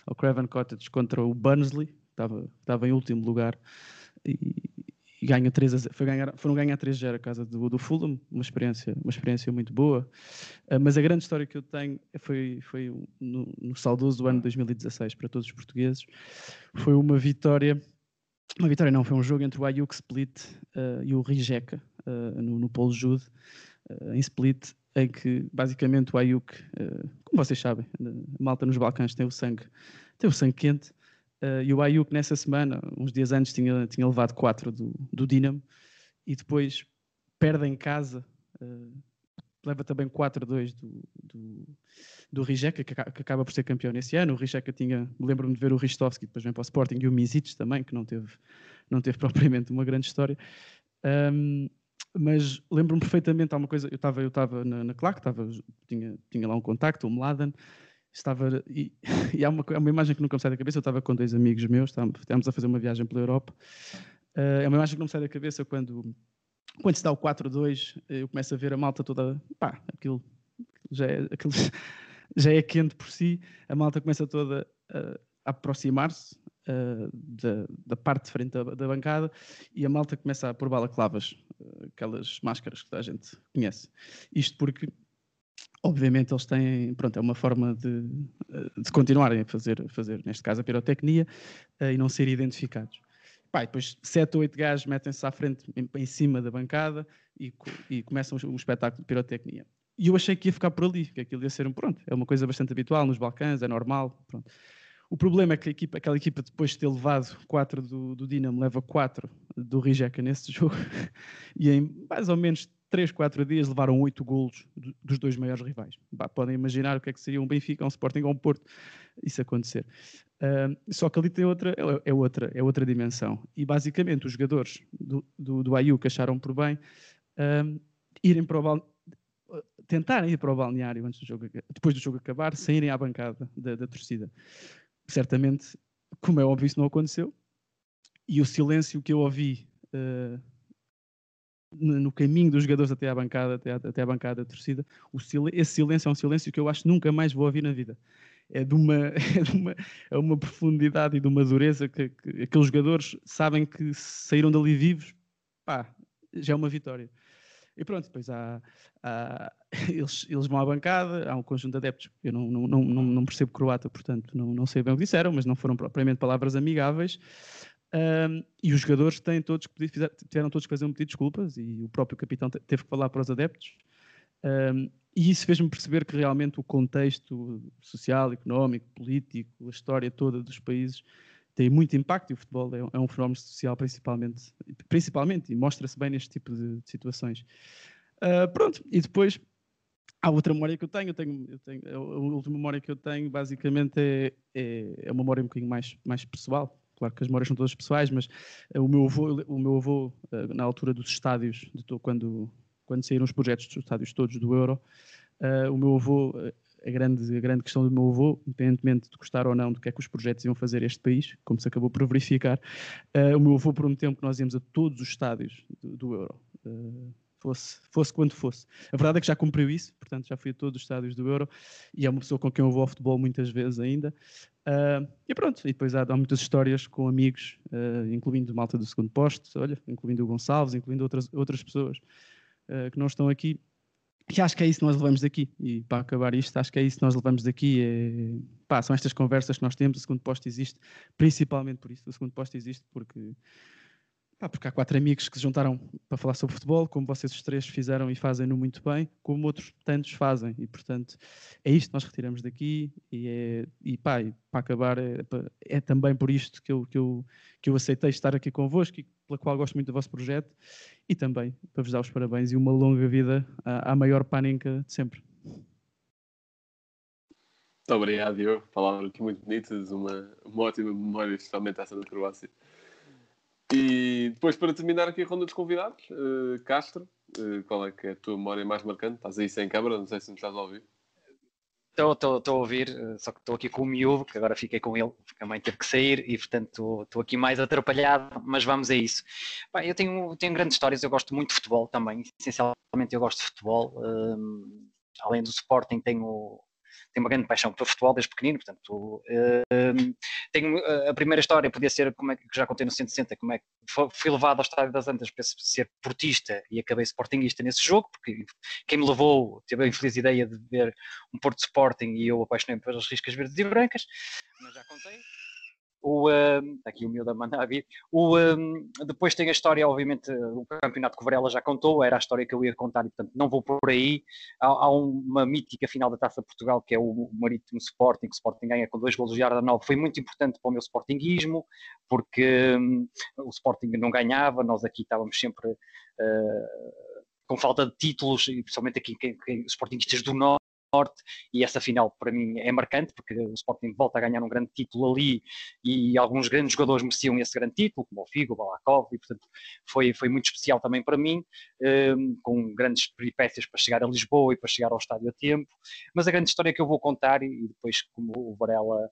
ao Craven Cottage contra o Burnley, estava, estava em último lugar e, ganha 3 a, foi ganhar, foram ganhar 3-0 a casa do, do Fulham, uma experiência, uma experiência muito boa. Uh, mas a grande história que eu tenho foi, foi no, no saudoso ano de 2016 para todos os portugueses. Foi uma vitória, uma vitória não, foi um jogo entre o Ayuk Split uh, e o Rijeka uh, no, no Polo Jude, em Split, em que basicamente o Ayuk, uh, como vocês sabem, a malta nos Balcãs tem o sangue, tem o sangue quente, uh, e o Ayuk nessa semana, uns dias antes, tinha, tinha levado 4 do, do Dinamo, e depois perde em casa, uh, leva também 4-2 do, do, do Rijeka, que, que, acaba por ser campeão nesse ano. O Rijeka tinha, lembro-me de ver o Ristovski, depois vem para o Sporting, e o Misic também, que não teve, não teve propriamente uma grande história. Um, mas lembro-me perfeitamente, há uma coisa, eu estava eu na, na CLAC, estava, tinha, tinha lá um contacto, o Mladen, estava, e, e há, uma, há uma imagem que nunca me sai da cabeça, eu estava com dois amigos meus, estávamos a fazer uma viagem pela Europa, uh, é uma imagem que não me sai da cabeça quando, quando se dá o 4-2, eu começo a ver a malta toda, pá, aquilo já é, aquilo já é quente por si, a malta começa toda a aproximar-se, uh, da, da, parte de frente da, da, bancada e a malta começa a pôr balaclavas, uh, aquelas máscaras que a gente conhece. Isto porque, obviamente, eles têm, pronto, é uma forma de, uh, de continuarem a fazer, fazer, neste caso, a pirotecnia e não ser identificados. Pá, depois sete ou oito gajos metem-se à frente, em, em, cima da bancada e, e começam um espetáculo de pirotecnia. E eu achei que ia ficar por ali, que aquilo ia ser um pronto, é uma coisa bastante habitual nos Balcãs, é normal, pronto. O problema é que equipa, aquela equipa, depois de ter levado 4 do, do Dinamo, leva 4 do Rijeka nesse jogo. e em mais ou menos 3, 4 dias levaram 8 golos do, dos dois maiores rivais. Bah, podem imaginar o que é que seria um Benfica, um Sporting ou um Porto, isso acontecer. Uh, só que ali tem outra, é, é, outra, é outra dimensão. E basicamente os jogadores do, do, do Ayuk acharam por bem uh, irem para o balneário tentarem ir para o balneário antes do jogo, depois do jogo acabar, saírem à bancada da, da torcida certamente, como é óbvio, isso não aconteceu. E o silêncio que eu ouvi uh, no caminho dos jogadores até à bancada, até à, até à bancada da torcida, sil esse silêncio é um silêncio que eu acho que nunca mais vou ouvir na vida. É de uma, é de uma, é uma profundidade e de uma dureza que, que aqueles jogadores sabem que saíram dali vivos, pá, já é uma vitória. E pronto, depois há, há- eles, eles vão à bancada, há um conjunto de adeptos. Eu não, não, não, não, percebo croata, portanto não, sei bem o que disseram, mas não foram propriamente palavras amigáveis. Ahm, e os jogadores têm todos que pedir- tiveram todos que fazer um pedido de desculpas e o próprio capitão te- teve que falar para os adeptos. Ahm, e isso fez-me perceber que realmente o contexto social, económico, político, a história toda dos países tem muito impacto e o futebol é, um- é um fenómeno social principalmente, principalmente e mostra-se bem neste tipo de, de situações. Ah, pronto, e depois há outra memória que eu tenho, eu tenho, eu tenho a última memória que eu tenho basicamente é, é, é uma memória um bocadinho mais, mais pessoal. Claro que as memórias são todas pessoais, mas eh, o meu avô, o meu avô eh, na altura dos estádios, de quando, quando saíram os projetos dos estádios todos do Euro, eh, o meu avô, a grande, a grande questão do meu avô, independentemente de gostar ou não do que é que os projetos iam fazer este país, como se acabou por verificar, eh, o meu avô prometeu que nós íamos a todos os estádios do, do Euro. eh, fosse, fosse quando fosse. A verdade é que já cumpriu isso, portanto já fui a todos os estádios do Euro e é uma pessoa com quem eu vou ao futebol muitas vezes ainda. Ah, e pronto, e depois há, há muitas histórias com amigos, ah, incluindo malta do segundo posto, olha, incluindo o Gonçalves, incluindo outras, outras pessoas ah, que não estão aqui. E acho que é isso que nós levamos daqui. E para acabar isto, acho que é isso que nós levamos daqui. É, pá, são estas conversas que nós temos. O segundo posto existe, principalmente por isso. O segundo posto existe porque Pá, porque há quatro amigos que se juntaram para falar sobre futebol, como vocês os três fizeram e fazem-no muito bem, como outros tantos fazem. E, portanto, é isto que nós retiramos daqui. E, é, e pá, e para acabar, é, pa- é também por isto que eu, que, eu, que eu aceitei estar aqui convosco e pela qual gosto muito do vosso projeto. E também para vos dar os parabéns e uma longa vida à, à maior panenca de sempre. Muito obrigado, Diogo. Palavras muito bonitas, uma, uma ótima memória, especialmente essa da Croácia. E depois, para terminar aqui a ronda dos convidados, eh, Castro, eh, qual é que é a tua memória mais marcante? Estás aí sem câmara, não sei se me estás a ouvir. Estou a ouvir, eh, só que estou aqui com o miúdo, que agora fiquei com ele, porque a mãe teve que sair e, portanto, estou aqui mais atrapalhado, mas vamos a isso. Pá, eu tenho, tenho grandes histórias, eu gosto muito de futebol também, essencialmente eu gosto de futebol. hum, além do Sporting, tenho, tenho uma grande paixão pelo futebol desde pequenino, portanto, hum, tenho eh, a primeira história, podia ser, como é que já contei no 160, como é que fui levado ao Estádio das Antas para ser portista e acabei sportinguista nesse jogo, porque quem me levou teve a infeliz ideia de ver um Porto Sporting e eu apaixonei-me pelas riscas verdes e brancas, mas já contei. O, um, aqui o miúdo a mandar vir. O, um, depois tem a história, obviamente, o campeonato que o Varela já contou, era a história que eu ia contar e, portanto, não vou por aí. Há, há uma mítica final da Taça de Portugal, que é o Marítimo Sporting, que o Sporting ganha com dois golos de Arda Nova. Foi muito importante para o meu Sportinguismo, porque um, o Sporting não ganhava, nós aqui estávamos sempre uh, com falta de títulos, e principalmente aqui quem, quem, os Sportingistas do Norte Norte, e essa final para mim é marcante, porque o Sporting volta a ganhar um grande título ali e alguns grandes jogadores mereciam esse grande título, como o Figo, o Balakov, e portanto foi, foi muito especial também para mim, um, com grandes peripécias para chegar a Lisboa e para chegar ao estádio a tempo. Mas a grande história que eu vou contar, e depois, como o Varela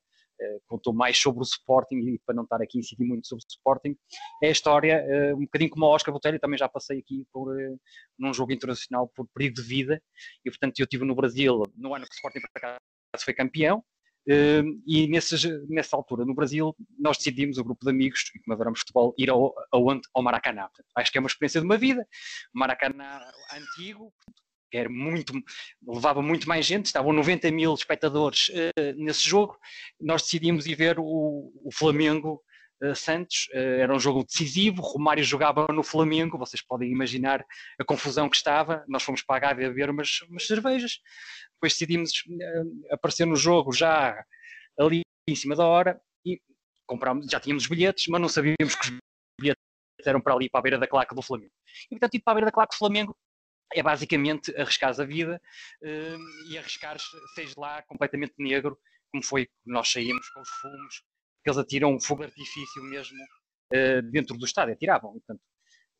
contou mais sobre o Sporting e para não estar aqui a incidir muito sobre o Sporting, é a história, uh, um bocadinho como o Oscar Botelho, também já passei aqui por, uh, num jogo internacional por perigo de vida, e portanto eu estive no Brasil no ano que o Sporting por acaso foi campeão, e nesses, nessa altura no Brasil nós decidimos, o grupo de amigos, e como adoramos futebol, ir ao, aonde? ao Maracanã. Acho que é uma experiência de uma vida, Maracanã antigo, era muito, levava muito mais gente, estavam 90 mil espectadores uh, nesse jogo. Nós decidimos ir ver o, o Flamengo uh, Santos, uh, era um jogo decisivo. Romário jogava no Flamengo, vocês podem imaginar a confusão que estava. Nós fomos para a Gávea ver umas, umas cervejas, depois decidimos aparecer no jogo já ali em cima da hora e comprámos, já tínhamos bilhetes, mas não sabíamos que os bilhetes eram para ali, para a beira da claque do Flamengo. E portanto, ir para a beira da claque do Flamengo é basicamente arriscar a vida uh, e arriscar seja lá completamente negro, como foi que nós saímos com os fumos, que eles atiram um fogo de artifício mesmo uh, dentro do estádio, atiravam. Portanto,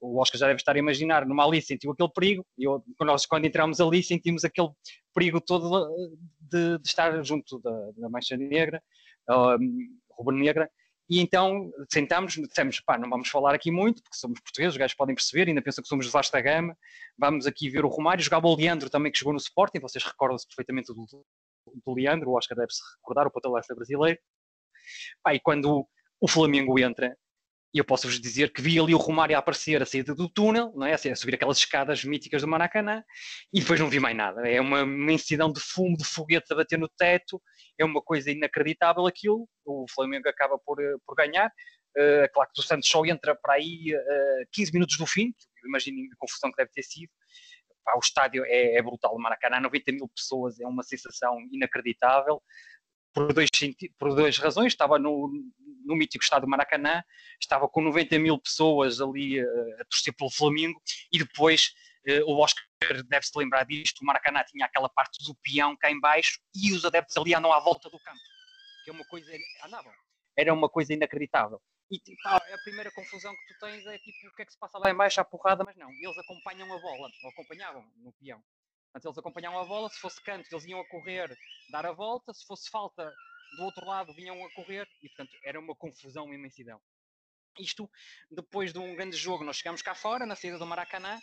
o Oscar já deve estar a imaginar, numa ali sentiu aquele perigo, e eu, nós quando entramos ali sentimos aquele perigo todo de, de estar junto da, da mancha negra, uh, rubro-negra, e então sentámos, dissemos, pá, não vamos falar aqui muito, porque somos portugueses, os gajos podem perceber, ainda pensam que somos de vasta gama. Vamos aqui ver o Romário, jogava o Leandro também, que jogou no Sporting, vocês recordam-se perfeitamente do, do, Leandro, o Oscar deve-se recordar, o ponta brasileiro. Pá, e quando o Flamengo entra, E eu posso-vos dizer que vi ali o Romário a aparecer a saída do túnel, não é? a subir aquelas escadas míticas do Maracanã, e depois não vi mais nada. É uma imensidão de fumo, de foguete a bater no teto, é uma coisa inacreditável aquilo. O Flamengo acaba por, eh, por ganhar. Uh, claro que o Santos só entra para aí uh, 15 minutos do fim, imaginem a confusão que deve ter sido. Pá, o estádio é, é brutal, o Maracanã, 90 mil pessoas, é uma sensação inacreditável por dois, por duas razões. Estava no, no mítico estádio Maracanã, estava com 90 mil pessoas ali uh, a torcer pelo Flamengo e depois uh, o Oscar deve-se lembrar disto, o Maracanã tinha aquela parte do peão cá em baixo e os adeptos ali andam à volta do campo, que é uma coisa, andavam, era uma coisa inacreditável. E pá, a primeira confusão que tu tens é tipo, o que é que se passa lá em baixo à porrada, mas não, eles acompanham a bola, ou acompanhavam no peão. Portanto, eles acompanhavam a bola, se fosse canto, eles iam a correr, dar a volta, se fosse falta do outro lado, vinham a correr, e portanto era uma confusão, uma imensidão. Isto, depois de um grande jogo, nós chegamos cá fora, na saída do Maracanã,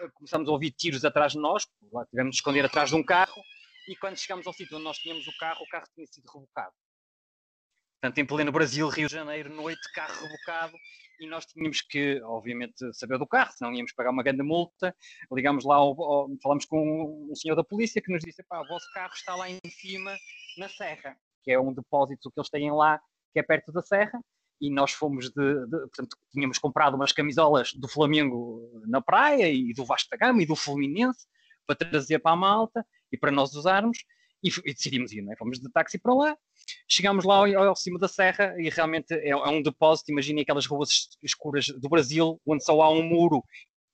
eh, começamos a ouvir tiros atrás de nós, lá tivemos de esconder atrás de um carro, e quando chegamos ao sítio onde nós tínhamos o carro, o carro tinha sido rebocado. Portanto, em pleno Brasil, Rio de Janeiro, noite, carro rebocado, e nós tínhamos que, obviamente, saber do carro, senão íamos pagar uma grande multa. Ligámos lá, ao, ao, falamos com um senhor da polícia que nos disse: pá, o vosso carro está lá em cima, na serra, que é um depósito que eles têm lá, que é perto da serra, e nós fomos de, de, portanto, tínhamos comprado umas camisolas do Flamengo na praia e do Vasco da Gama e do Fluminense para trazer para a malta e para nós usarmos e, e decidimos ir, não é? Fomos de táxi para lá, chegámos lá ao, ao cimo da serra e realmente é, é um depósito, imaginem aquelas ruas escuras do Brasil, onde só há um muro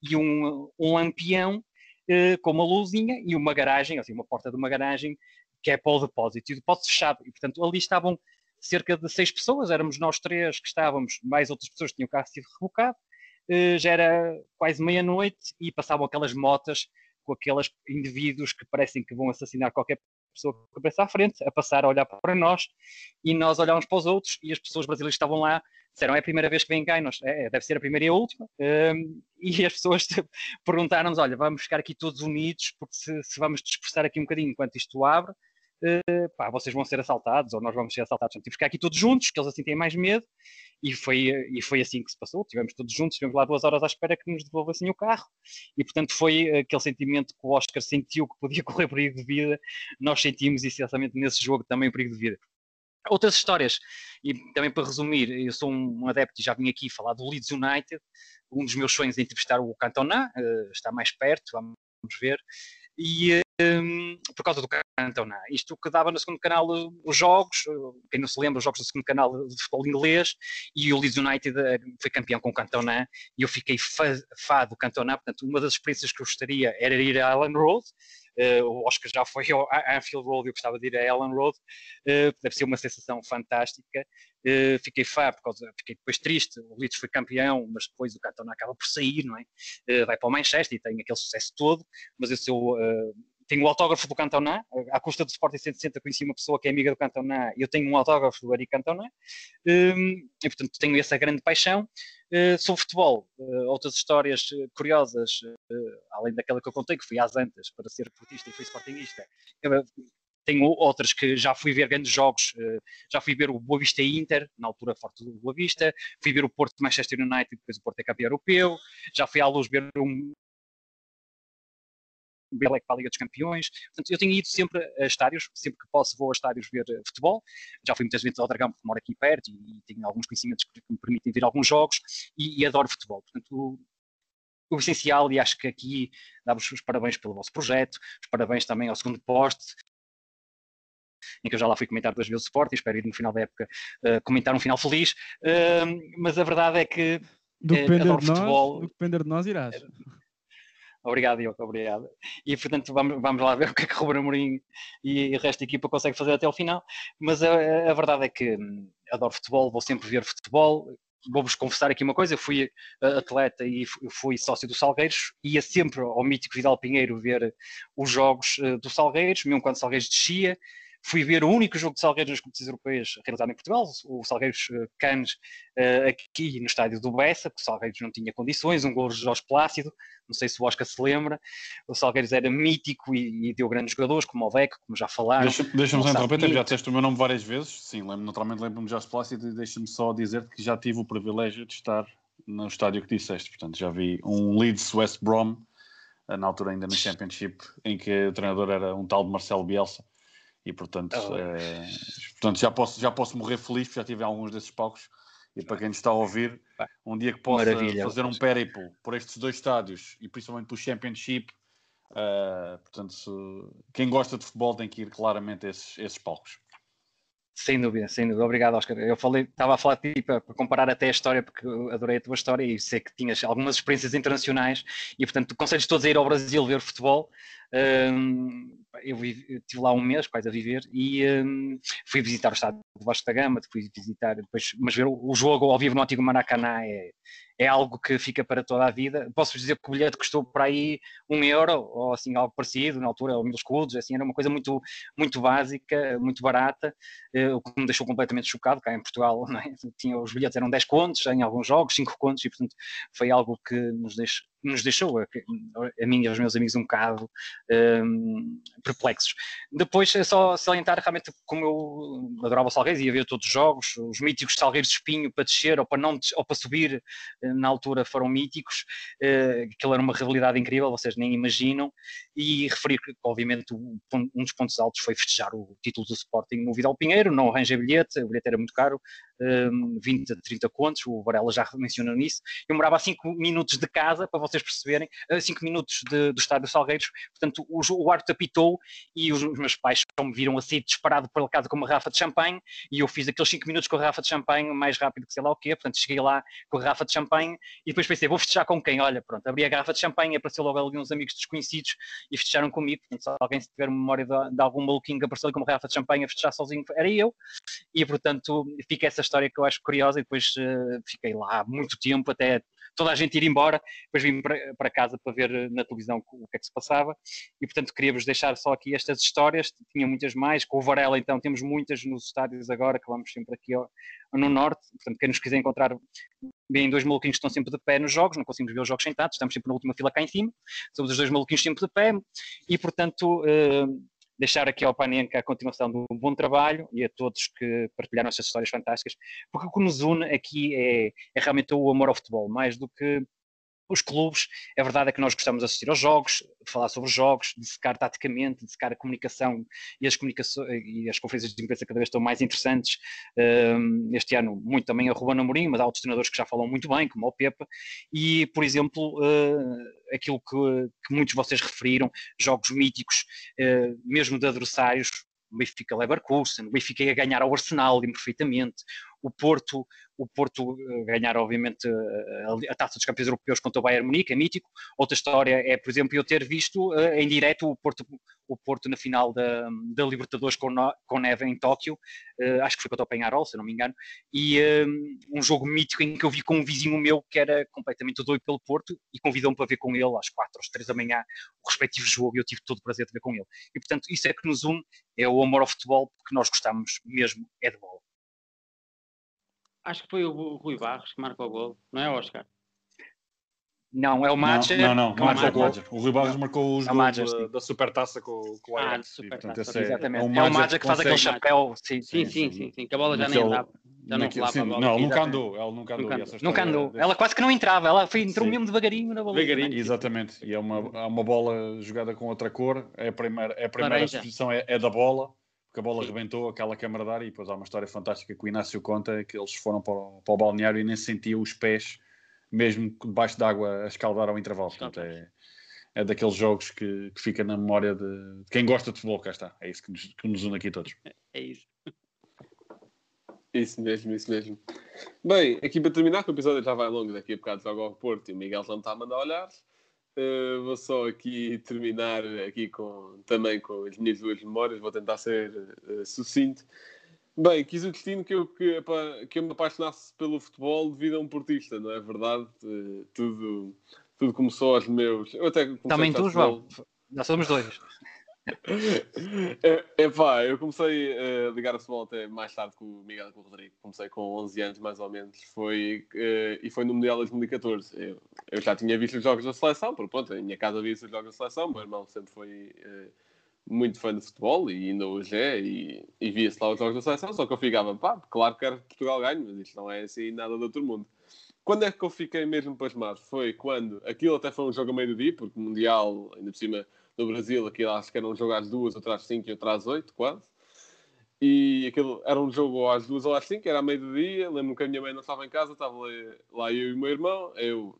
e um, um lampião eh, com uma luzinha e uma garagem, assim, uma porta de uma garagem que é para o depósito, e o depósito fechado, e portanto ali estavam cerca de seis pessoas, éramos nós três que estávamos, mais outras pessoas que tinham o carro sido rebocado, eh, já era quase meia-noite e passavam aquelas motas com aqueles indivíduos que parecem que vão assassinar qualquer pessoa a cabeça à frente, a passar a olhar para nós, e nós olhávamos para os outros, e as pessoas brasileiras que estavam lá disseram, é a primeira vez que vem cá, nós, é, deve ser a primeira e a última, um, e as pessoas perguntaram-nos, olha, vamos ficar aqui todos unidos, porque se, se vamos dispersar aqui um bocadinho enquanto isto abre, uh, pá, vocês vão ser assaltados, ou nós vamos ser assaltados, temos que ficar aqui todos juntos, que eles assim têm mais medo, e foi, e foi assim que se passou. Tivemos todos juntos, estivemos lá duas horas à espera que nos devolvessem o carro. E, portanto, foi aquele sentimento que o Oscar sentiu que podia correr perigo de vida. Nós sentimos essencialmente nesse jogo também perigo de vida. Outras histórias, e também para resumir, eu sou um adepto e já vim aqui falar do Leeds United. Um dos meus sonhos é entrevistar o Cantona, está mais perto, vamos ver. E um, por causa do Cantona. Isto que dava no segundo canal os jogos, quem não se lembra, os jogos do segundo canal de futebol inglês, e o Leeds United eh, foi campeão com o Cantona, e eu fiquei fã, do Cantona, portanto, uma das experiências que eu gostaria era ir a Allen Road, Uh, o Oscar já foi ao Anfield Road eu gostava de ir a Ellen Road. Uh, deve ser uma sensação fantástica. Uh, fiquei fã, por causa, fiquei depois triste. O Leeds foi campeão, mas depois o Cantona acaba por sair, não é? vai para o Manchester e tem aquele sucesso todo. Mas eu sou tenho o autógrafo do Cantona, à custa do Sporting 160 conheci uma pessoa que é amiga do Cantona, eu tenho um autógrafo do Eric Cantona, um, e portanto tenho essa grande paixão. Uh, sobre futebol, uh, outras histórias curiosas, além daquela que eu contei, que fui às Antas para ser portista e fui sportingista. tenho outras que já fui ver grandes jogos, já fui ver o Boa Vista Inter, na altura forte do Boa Vista, fui ver o Porto Manchester United, depois o Porto é campeão europeu, já fui à luz ver um, Belec para a Liga dos Campeões. Portanto, eu tenho ido sempre a estádios, sempre que posso vou a estádios ver eh, futebol. Já fui muitas vezes ao Dragão, porque moro aqui perto e, tenho alguns conhecimentos que me permitem ver alguns jogos e, e adoro futebol. Portanto, o, o essencial, e acho que aqui dá-vos os parabéns pelo vosso projeto, os parabéns também ao segundo poste, em que eu já lá fui comentar duas vezes o Sport e espero ir no final da época uh, comentar um final feliz, uh, mas a verdade é que do que depender de nós, futebol. Do que depender de nós irás. Obrigado, Diogo, obrigado. E portanto, vamos, vamos lá ver o que é que o Ruben Amorim e o resto da equipa consegue fazer até ao final. Mas a, a verdade é que hum, adoro futebol, vou sempre ver futebol. Vou-vos confessar aqui uma coisa: eu fui uh, atleta e fui sócio do Salgueiros, ia sempre ao mítico Vidal Pinheiro ver os jogos uh, do Salgueiros, mesmo quando o Salgueiros descia. Fui ver o único jogo de Salgueiros nas competições europeias realizado em Portugal, o Salgueiros uh, Canes, uh, aqui no estádio do Bessa, porque o Salgueiros não tinha condições, um gol de Jorge Plácido, não sei se o Oscar se lembra, o Salgueiros era mítico e, e deu grandes jogadores, como o Veco, como já falaram. Deixa-me deixa interromper, já disseste o meu nome várias vezes, sim, lembro, naturalmente lembro-me de Jorge Plácido e deixa-me só dizer que já tive o privilégio de estar no estádio que disseste, portanto já vi um Leeds West Brom, na altura ainda no Championship, em que o treinador era um tal de Marcelo Bielsa, e portanto, oh. é, portanto já, posso, já posso morrer feliz, já tive alguns desses palcos. E para quem nos está a ouvir, um dia que possa Maravilha. fazer um périplo por estes dois estádios e principalmente pelo Championship, uh, portanto, se, quem gosta de futebol tem que ir claramente a esses, esses palcos. Sem dúvida, sem dúvida. Obrigado, Oscar. Eu falei, estava a falar de ti para, para, comparar até a história, porque adorei a tua história e sei que tinhas algumas experiências internacionais e, portanto, conselhos todos a ir ao Brasil ver futebol. Um, eu, estive lá um mês quase a viver e um, fui visitar o estado de Vasco da Gama, fui visitar depois, mas ver o, o jogo ao vivo no antigo Maracanã é, é algo que fica para toda a vida. Posso dizer que o bilhete custou por aí um euro ou assim algo parecido, na altura, ou mil escudos, assim, era uma coisa muito, muito básica, muito barata, uh, o que me deixou completamente chocado, cá em Portugal, é? Tinha, os bilhetes eram 10 contos, em alguns jogos, 5 contos, e portanto foi algo que nos deixou, nos deixou a, a mim e aos meus amigos um bocado um, perplexos. Depois é só salientar realmente como eu adorava Salgueiros, ia ver todos os jogos, os míticos Salgueiros de Espinho para descer ou para, não, ou para subir eh, na altura foram míticos, uh, aquilo era uma realidade incrível, vocês nem imaginam, e referir que obviamente um dos pontos altos foi festejar o título do Sporting no Vidal Pinheiro, não arranjei bilhete, o bilhete era muito caro, um, 20 a 30 contos, o Varela já mencionou nisso. Eu morava a 5 minutos de casa, para vocês perceberem, a 5 minutos de, do estádio Salgueiros, portanto o, o árbitro apitou e os, os, meus pais me viram assim disparado pela casa com uma garrafa de champanhe. E eu fiz aqueles 5 minutos com a garrafa de champanhe mais rápido que sei lá o quê, portanto cheguei lá com a garrafa de champanhe e depois pensei, vou festejar com quem? Olha, pronto, abri a garrafa de champanhe, apareceu logo ali uns amigos desconhecidos e festejaram comigo, portanto se alguém se tiver memória de, de algum maluquinho que apareceu ali com uma garrafa de champanhe a festejar sozinho, era eu, e portanto fica essa história que eu acho curiosa e depois uh, fiquei lá muito tempo até toda a gente ir embora, depois vim para, casa para ver eh, na televisão o que é que se passava e portanto queria-vos deixar só aqui estas histórias, tinha muitas mais, com o Varela então temos muitas nos estádios agora, que vamos sempre aqui no Norte, portanto quem nos quiser encontrar bem dois maluquinhos que estão sempre de pé nos jogos, não conseguimos ver os jogos sentados, estamos sempre na última fila cá em cima, somos os dois maluquinhos sempre de pé. E portanto... Uh, deixar aqui ao Panenka a continuação de um bom trabalho e a todos que partilharam essas histórias fantásticas, porque o que nos une aqui é, é realmente o amor ao futebol, mais do que os clubes, a verdade é que nós gostamos de assistir aos jogos, de falar sobre os jogos, de secar taticamente, de secar a comunicação e as, comunicações, e as conferências de imprensa cada vez estão mais interessantes. Um, este ano, muito também a Ruben Amorim, mas há outros treinadores que já falam muito bem, como o Pepe, e, por exemplo, uh, aquilo que, que, muitos de vocês referiram, jogos míticos, uh, mesmo de adversários, o Benfica Leverkusen, o Benfica ia ganhar ao Arsenal imperfeitamente, o Porto, o Porto eh, ganhar, obviamente, eh, a, taça dos campeões europeus contra o Bayern Munique, é mítico. Outra história é, por exemplo, eu ter visto uh, em direto o Porto, o Porto na final da, da Libertadores com, no, com neve em Tóquio, uh, acho que foi contra o Penharol, se não me engano, e um jogo mítico em que eu vi com um vizinho meu que era completamente doido pelo Porto e convidou-me para ver com ele às quatro, às três da manhã o respectivo jogo e eu tive todo o prazer de ver com ele. E, portanto, isso é que nos une, é o amor ao futebol, porque nós gostamos mesmo é de bola. Acho que foi o Rui Barros que marcou o gol, não é, Oscar? Não, é o Madger. Não, não, não, não é o Madger. O Rui Barros marcou os é gols da, da Supertaça com, com o Ajax. Ah, Supertaça, exatamente. É, é o Madger que faz aquele chapéu. Sim, sim, sim, sim, sim, que a bola já nem dava. Já não sim, não, nunca andou, ela nunca andou. Nunca, andou. Ela quase que não entrava, ela foi, entrou sim. mesmo devagarinho na bola. Devagarinho, exatamente. E é uma, é uma bola jogada com outra cor. É a primeira, é a primeira exposição é, é da bola porque a bola Sim. rebentou aquela câmara de ar e depois há uma história fantástica que o Inácio conta que eles foram para o, para o balneário e nem sentiam os pés mesmo debaixo d'água a escaldar ao intervalo. Portanto, é, é daqueles jogos que, que fica na memória de, de, quem gosta de futebol, cá está. É isso que nos, que nos une aqui todos. É, é isso. Isso mesmo, isso mesmo. Bem, aqui para terminar, que o episódio já vai longo, daqui a bocado joga ao Porto e o Miguel já me está a mandar olhar. Uh, vou só aqui terminar aqui com, também com as minhas duas memórias, vou tentar ser uh, sucinto. Bem, quis o destino que eu, que, que eu me apaixonasse pelo futebol devido a um portista, não é verdade? Uh, tudo, tudo começou aos meus. Eu até também tu, João. Nós somos dois. é, é pá, eu comecei a ligar a futebol até mais tarde que o Miguel e com o Rodrigo. Comecei com 11 anos, mais ou menos. Foi, uh, e foi no Mundial de 2014. Eu, eu, já tinha visto os jogos da seleção, porque pronto, em minha casa havia os jogos da seleção. O meu irmão sempre foi uh, muito fã de futebol e ainda hoje é. E, e via-se lá os jogos da seleção. Só que eu ficava, pá, claro que quero que Portugal ganhe, mas isto não é assim nada do outro mundo. Quando é que eu fiquei mesmo pasmado? Foi quando aquilo até foi um jogo a meio do dia, porque Mundial, ainda por cima no Brasil, aquilo acho que era um jogo às duas, outro às cinco e outro às oito, quase. E aquilo era um jogo às duas ou às cinco, era a meio do dia. Lembro-me que a minha mãe não estava em casa, estava lá eu e o meu irmão. Eu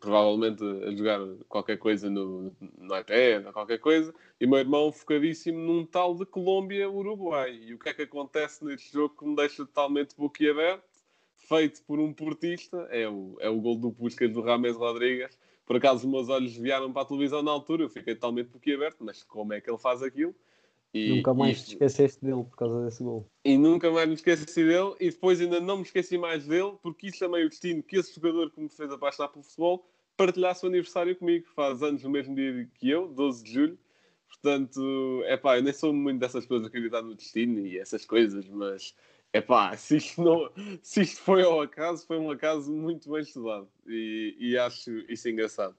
provavelmente a jogar qualquer coisa no, no iPad qualquer coisa, e meu irmão focadíssimo num tal de Colômbia-Uruguai. E o que é que acontece neste jogo que me deixa totalmente boquiaberto? Feito por um portista, é o, é o gol do Puskas do Rames Rodrigues, por acaso, os meus olhos vieram para a televisão na altura, eu fiquei totalmente boquiaberto, mas como é que ele faz aquilo? E, nunca mais e, te esqueceste dele por causa desse gol. E nunca mais me esqueci dele, e depois ainda não me esqueci mais dele, porque isso também é o destino que esse jogador que me fez apaixonar pelo futebol partilhasse o aniversário comigo. Faz anos no mesmo dia que eu, 12 de julho. Portanto, é pá, eu nem sou muito dessas coisas acreditar no destino e essas coisas, mas é pá, se isto, não, se isto foi ao acaso, foi um acaso muito bem estudado e, e acho isso engraçado.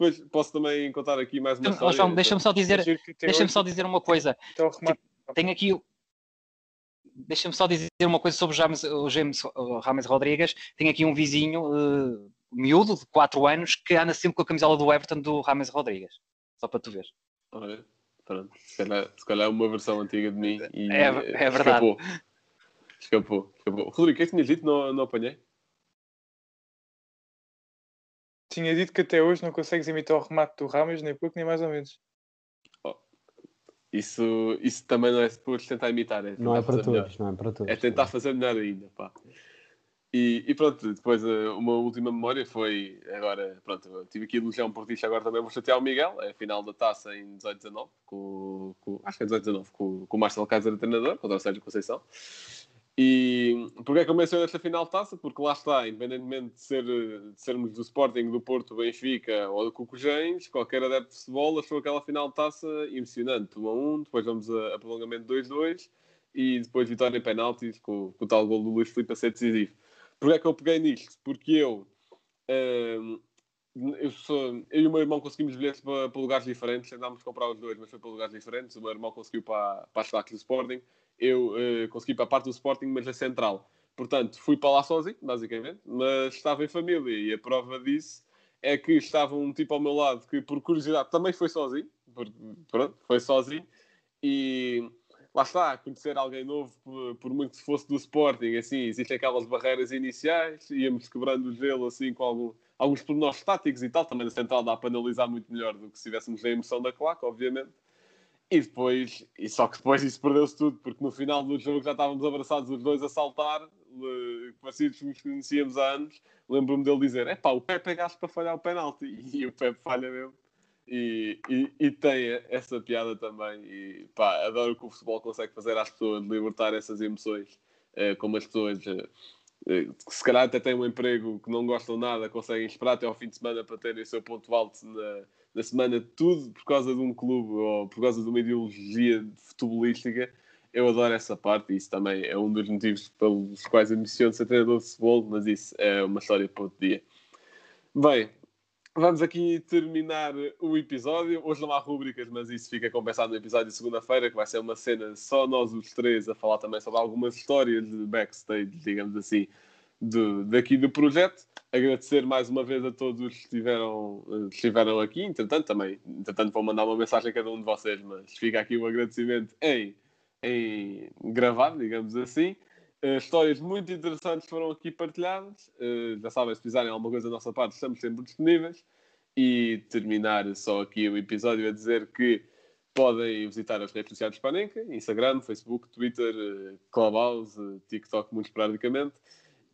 Depois posso também contar aqui mais uma história. João, deixa-me só dizer, deixa só dizer uma coisa. Então, Tenho aqui deixa-me só dizer uma coisa sobre o James, o James o Rames Rodrigues. Tenho aqui um vizinho uh, miúdo, de 4 anos, que anda sempre com a camisola do Everton do Rames Rodrigues. Só para tu ver. Olha, pronto. Se calhar, se calhar é uma versão antiga de mim. E, é, é verdade. Escapou. Escapou, escapou. Rodrigo, o que é que tinhas dito? Não, não apanhei? Tinha dito que até hoje não consegues imitar o remate do Ramos, nem pouco nem mais ou menos. Oh, isso, isso também não é suposto tentar imitar. É não é para todos, não é para todos. É tentar fazer melhor ainda, pá. E, e, pronto, depois eh, uma última memória foi agora, pronto, tive aqui a elogiar um portista, agora também vou chatear o Miguel, é a final da taça em 18-19, com, com, acho que é 18-19, com, com o Marcelo Kaiser, treinador, contra o Sérgio Conceição. E porquê é que eu menciono esta final de taça? Porque lá está, independentemente de, ser, de sermos do Sporting, do Porto, Benfica ou do Cucujens, qualquer adepto de futebol achou aquela final de taça emocionante. 1 a 1, depois vamos a, a prolongamento 2-2 e depois vitória em penaltis com, com, o tal gol do Luís Filipe a ser decisivo. Porquê é que eu peguei nisto? Porque eu, hum, eu, sou, eu e o meu irmão conseguimos bilhetes para, para lugares diferentes, andámos a comprar os dois, mas foi para lugares diferentes. O meu irmão conseguiu para, para as do Sporting eu uh, consegui para a parte do Sporting, mas a central. Portanto, fui para lá sozinho, basicamente, mas estava em família e a prova disso é que estava um tipo ao meu lado que, por curiosidade, também foi sozinho, pronto, foi sozinho e lá está, conhecer alguém novo, por, muito que fosse do Sporting, assim, existem aquelas barreiras iniciais, íamos quebrando o gelo assim com algum, alguns pormenores táticos e tal, também na central dá para analisar muito melhor do que se estivéssemos na emoção da claque, obviamente. E depois, e só que depois isso perdeu-se tudo, porque no final do jogo já estávamos abraçados os dois a saltar, parecidos que nos conhecíamos há anos. Lembro-me dele dizer: é pá, o Pepe é gasto para falhar o penalti. E o Pepe falha mesmo. E, e, e, tem essa piada também. E pá, adoro que o futebol consegue fazer às pessoas, libertar essas emoções, eh, como as pessoas. Eh, eh, que se calhar até têm um emprego que não gostam nada, conseguem esperar até ao fim de semana para terem o seu ponto alto na, na semana, tudo por causa de um clube ou por causa de uma ideologia futebolística. Eu adoro essa parte e isso também é um dos motivos pelos quais me ser treinador de futebol, mas isso é uma história para outro dia. Bem, vamos aqui terminar o episódio. Hoje não há rúbricas, mas isso fica compensado no episódio de segunda-feira, que vai ser uma cena só nós os três a falar também sobre algumas histórias de backstage, digamos assim, do, daqui do projeto. Agradecer mais uma vez a todos que estiveram, eh, estiveram aqui. Entretanto, também, entretanto, vou mandar uma mensagem a cada um de vocês, mas fica aqui o agradecimento em, em gravado, digamos assim. Uh, histórias muito interessantes foram aqui partilhadas. Uh, já sabem, se precisarem alguma coisa da nossa parte, estamos sempre disponíveis. E terminar só aqui o episódio a dizer que podem visitar as redes sociais do Panenka, Instagram, Facebook, Twitter, Clubhouse, TikTok, muito esporadicamente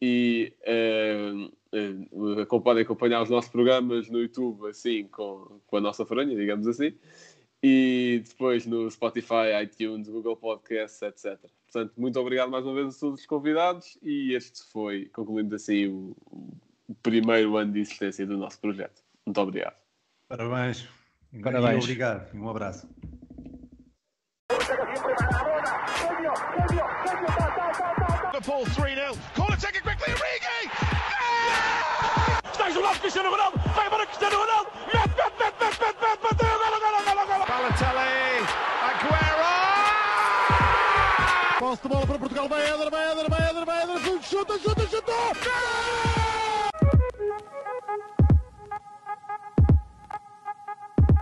e uh, uh, podem acompanhar os nossos programas no YouTube, assim, com, com a nossa farinha, digamos assim, e depois no Spotify, iTunes, Google Podcasts, etc. Portanto, muito obrigado mais uma vez a todos os convidados e este foi, concluindo assim, o, o primeiro ano de existência do nosso projeto. Muito obrigado. Parabéns. Parabéns. E obrigado. Um abraço. Embora Cristiano Ronaldo. Mete, mete, mete, mete, mete, mete. Bateu. Golo, golo, golo, golo. Balotelli, Aguero! Posse de bola para Portugal. Vai Éder, vai Éder, vai Éder, vai Éder. Chuta, chuta, chuta. Gol!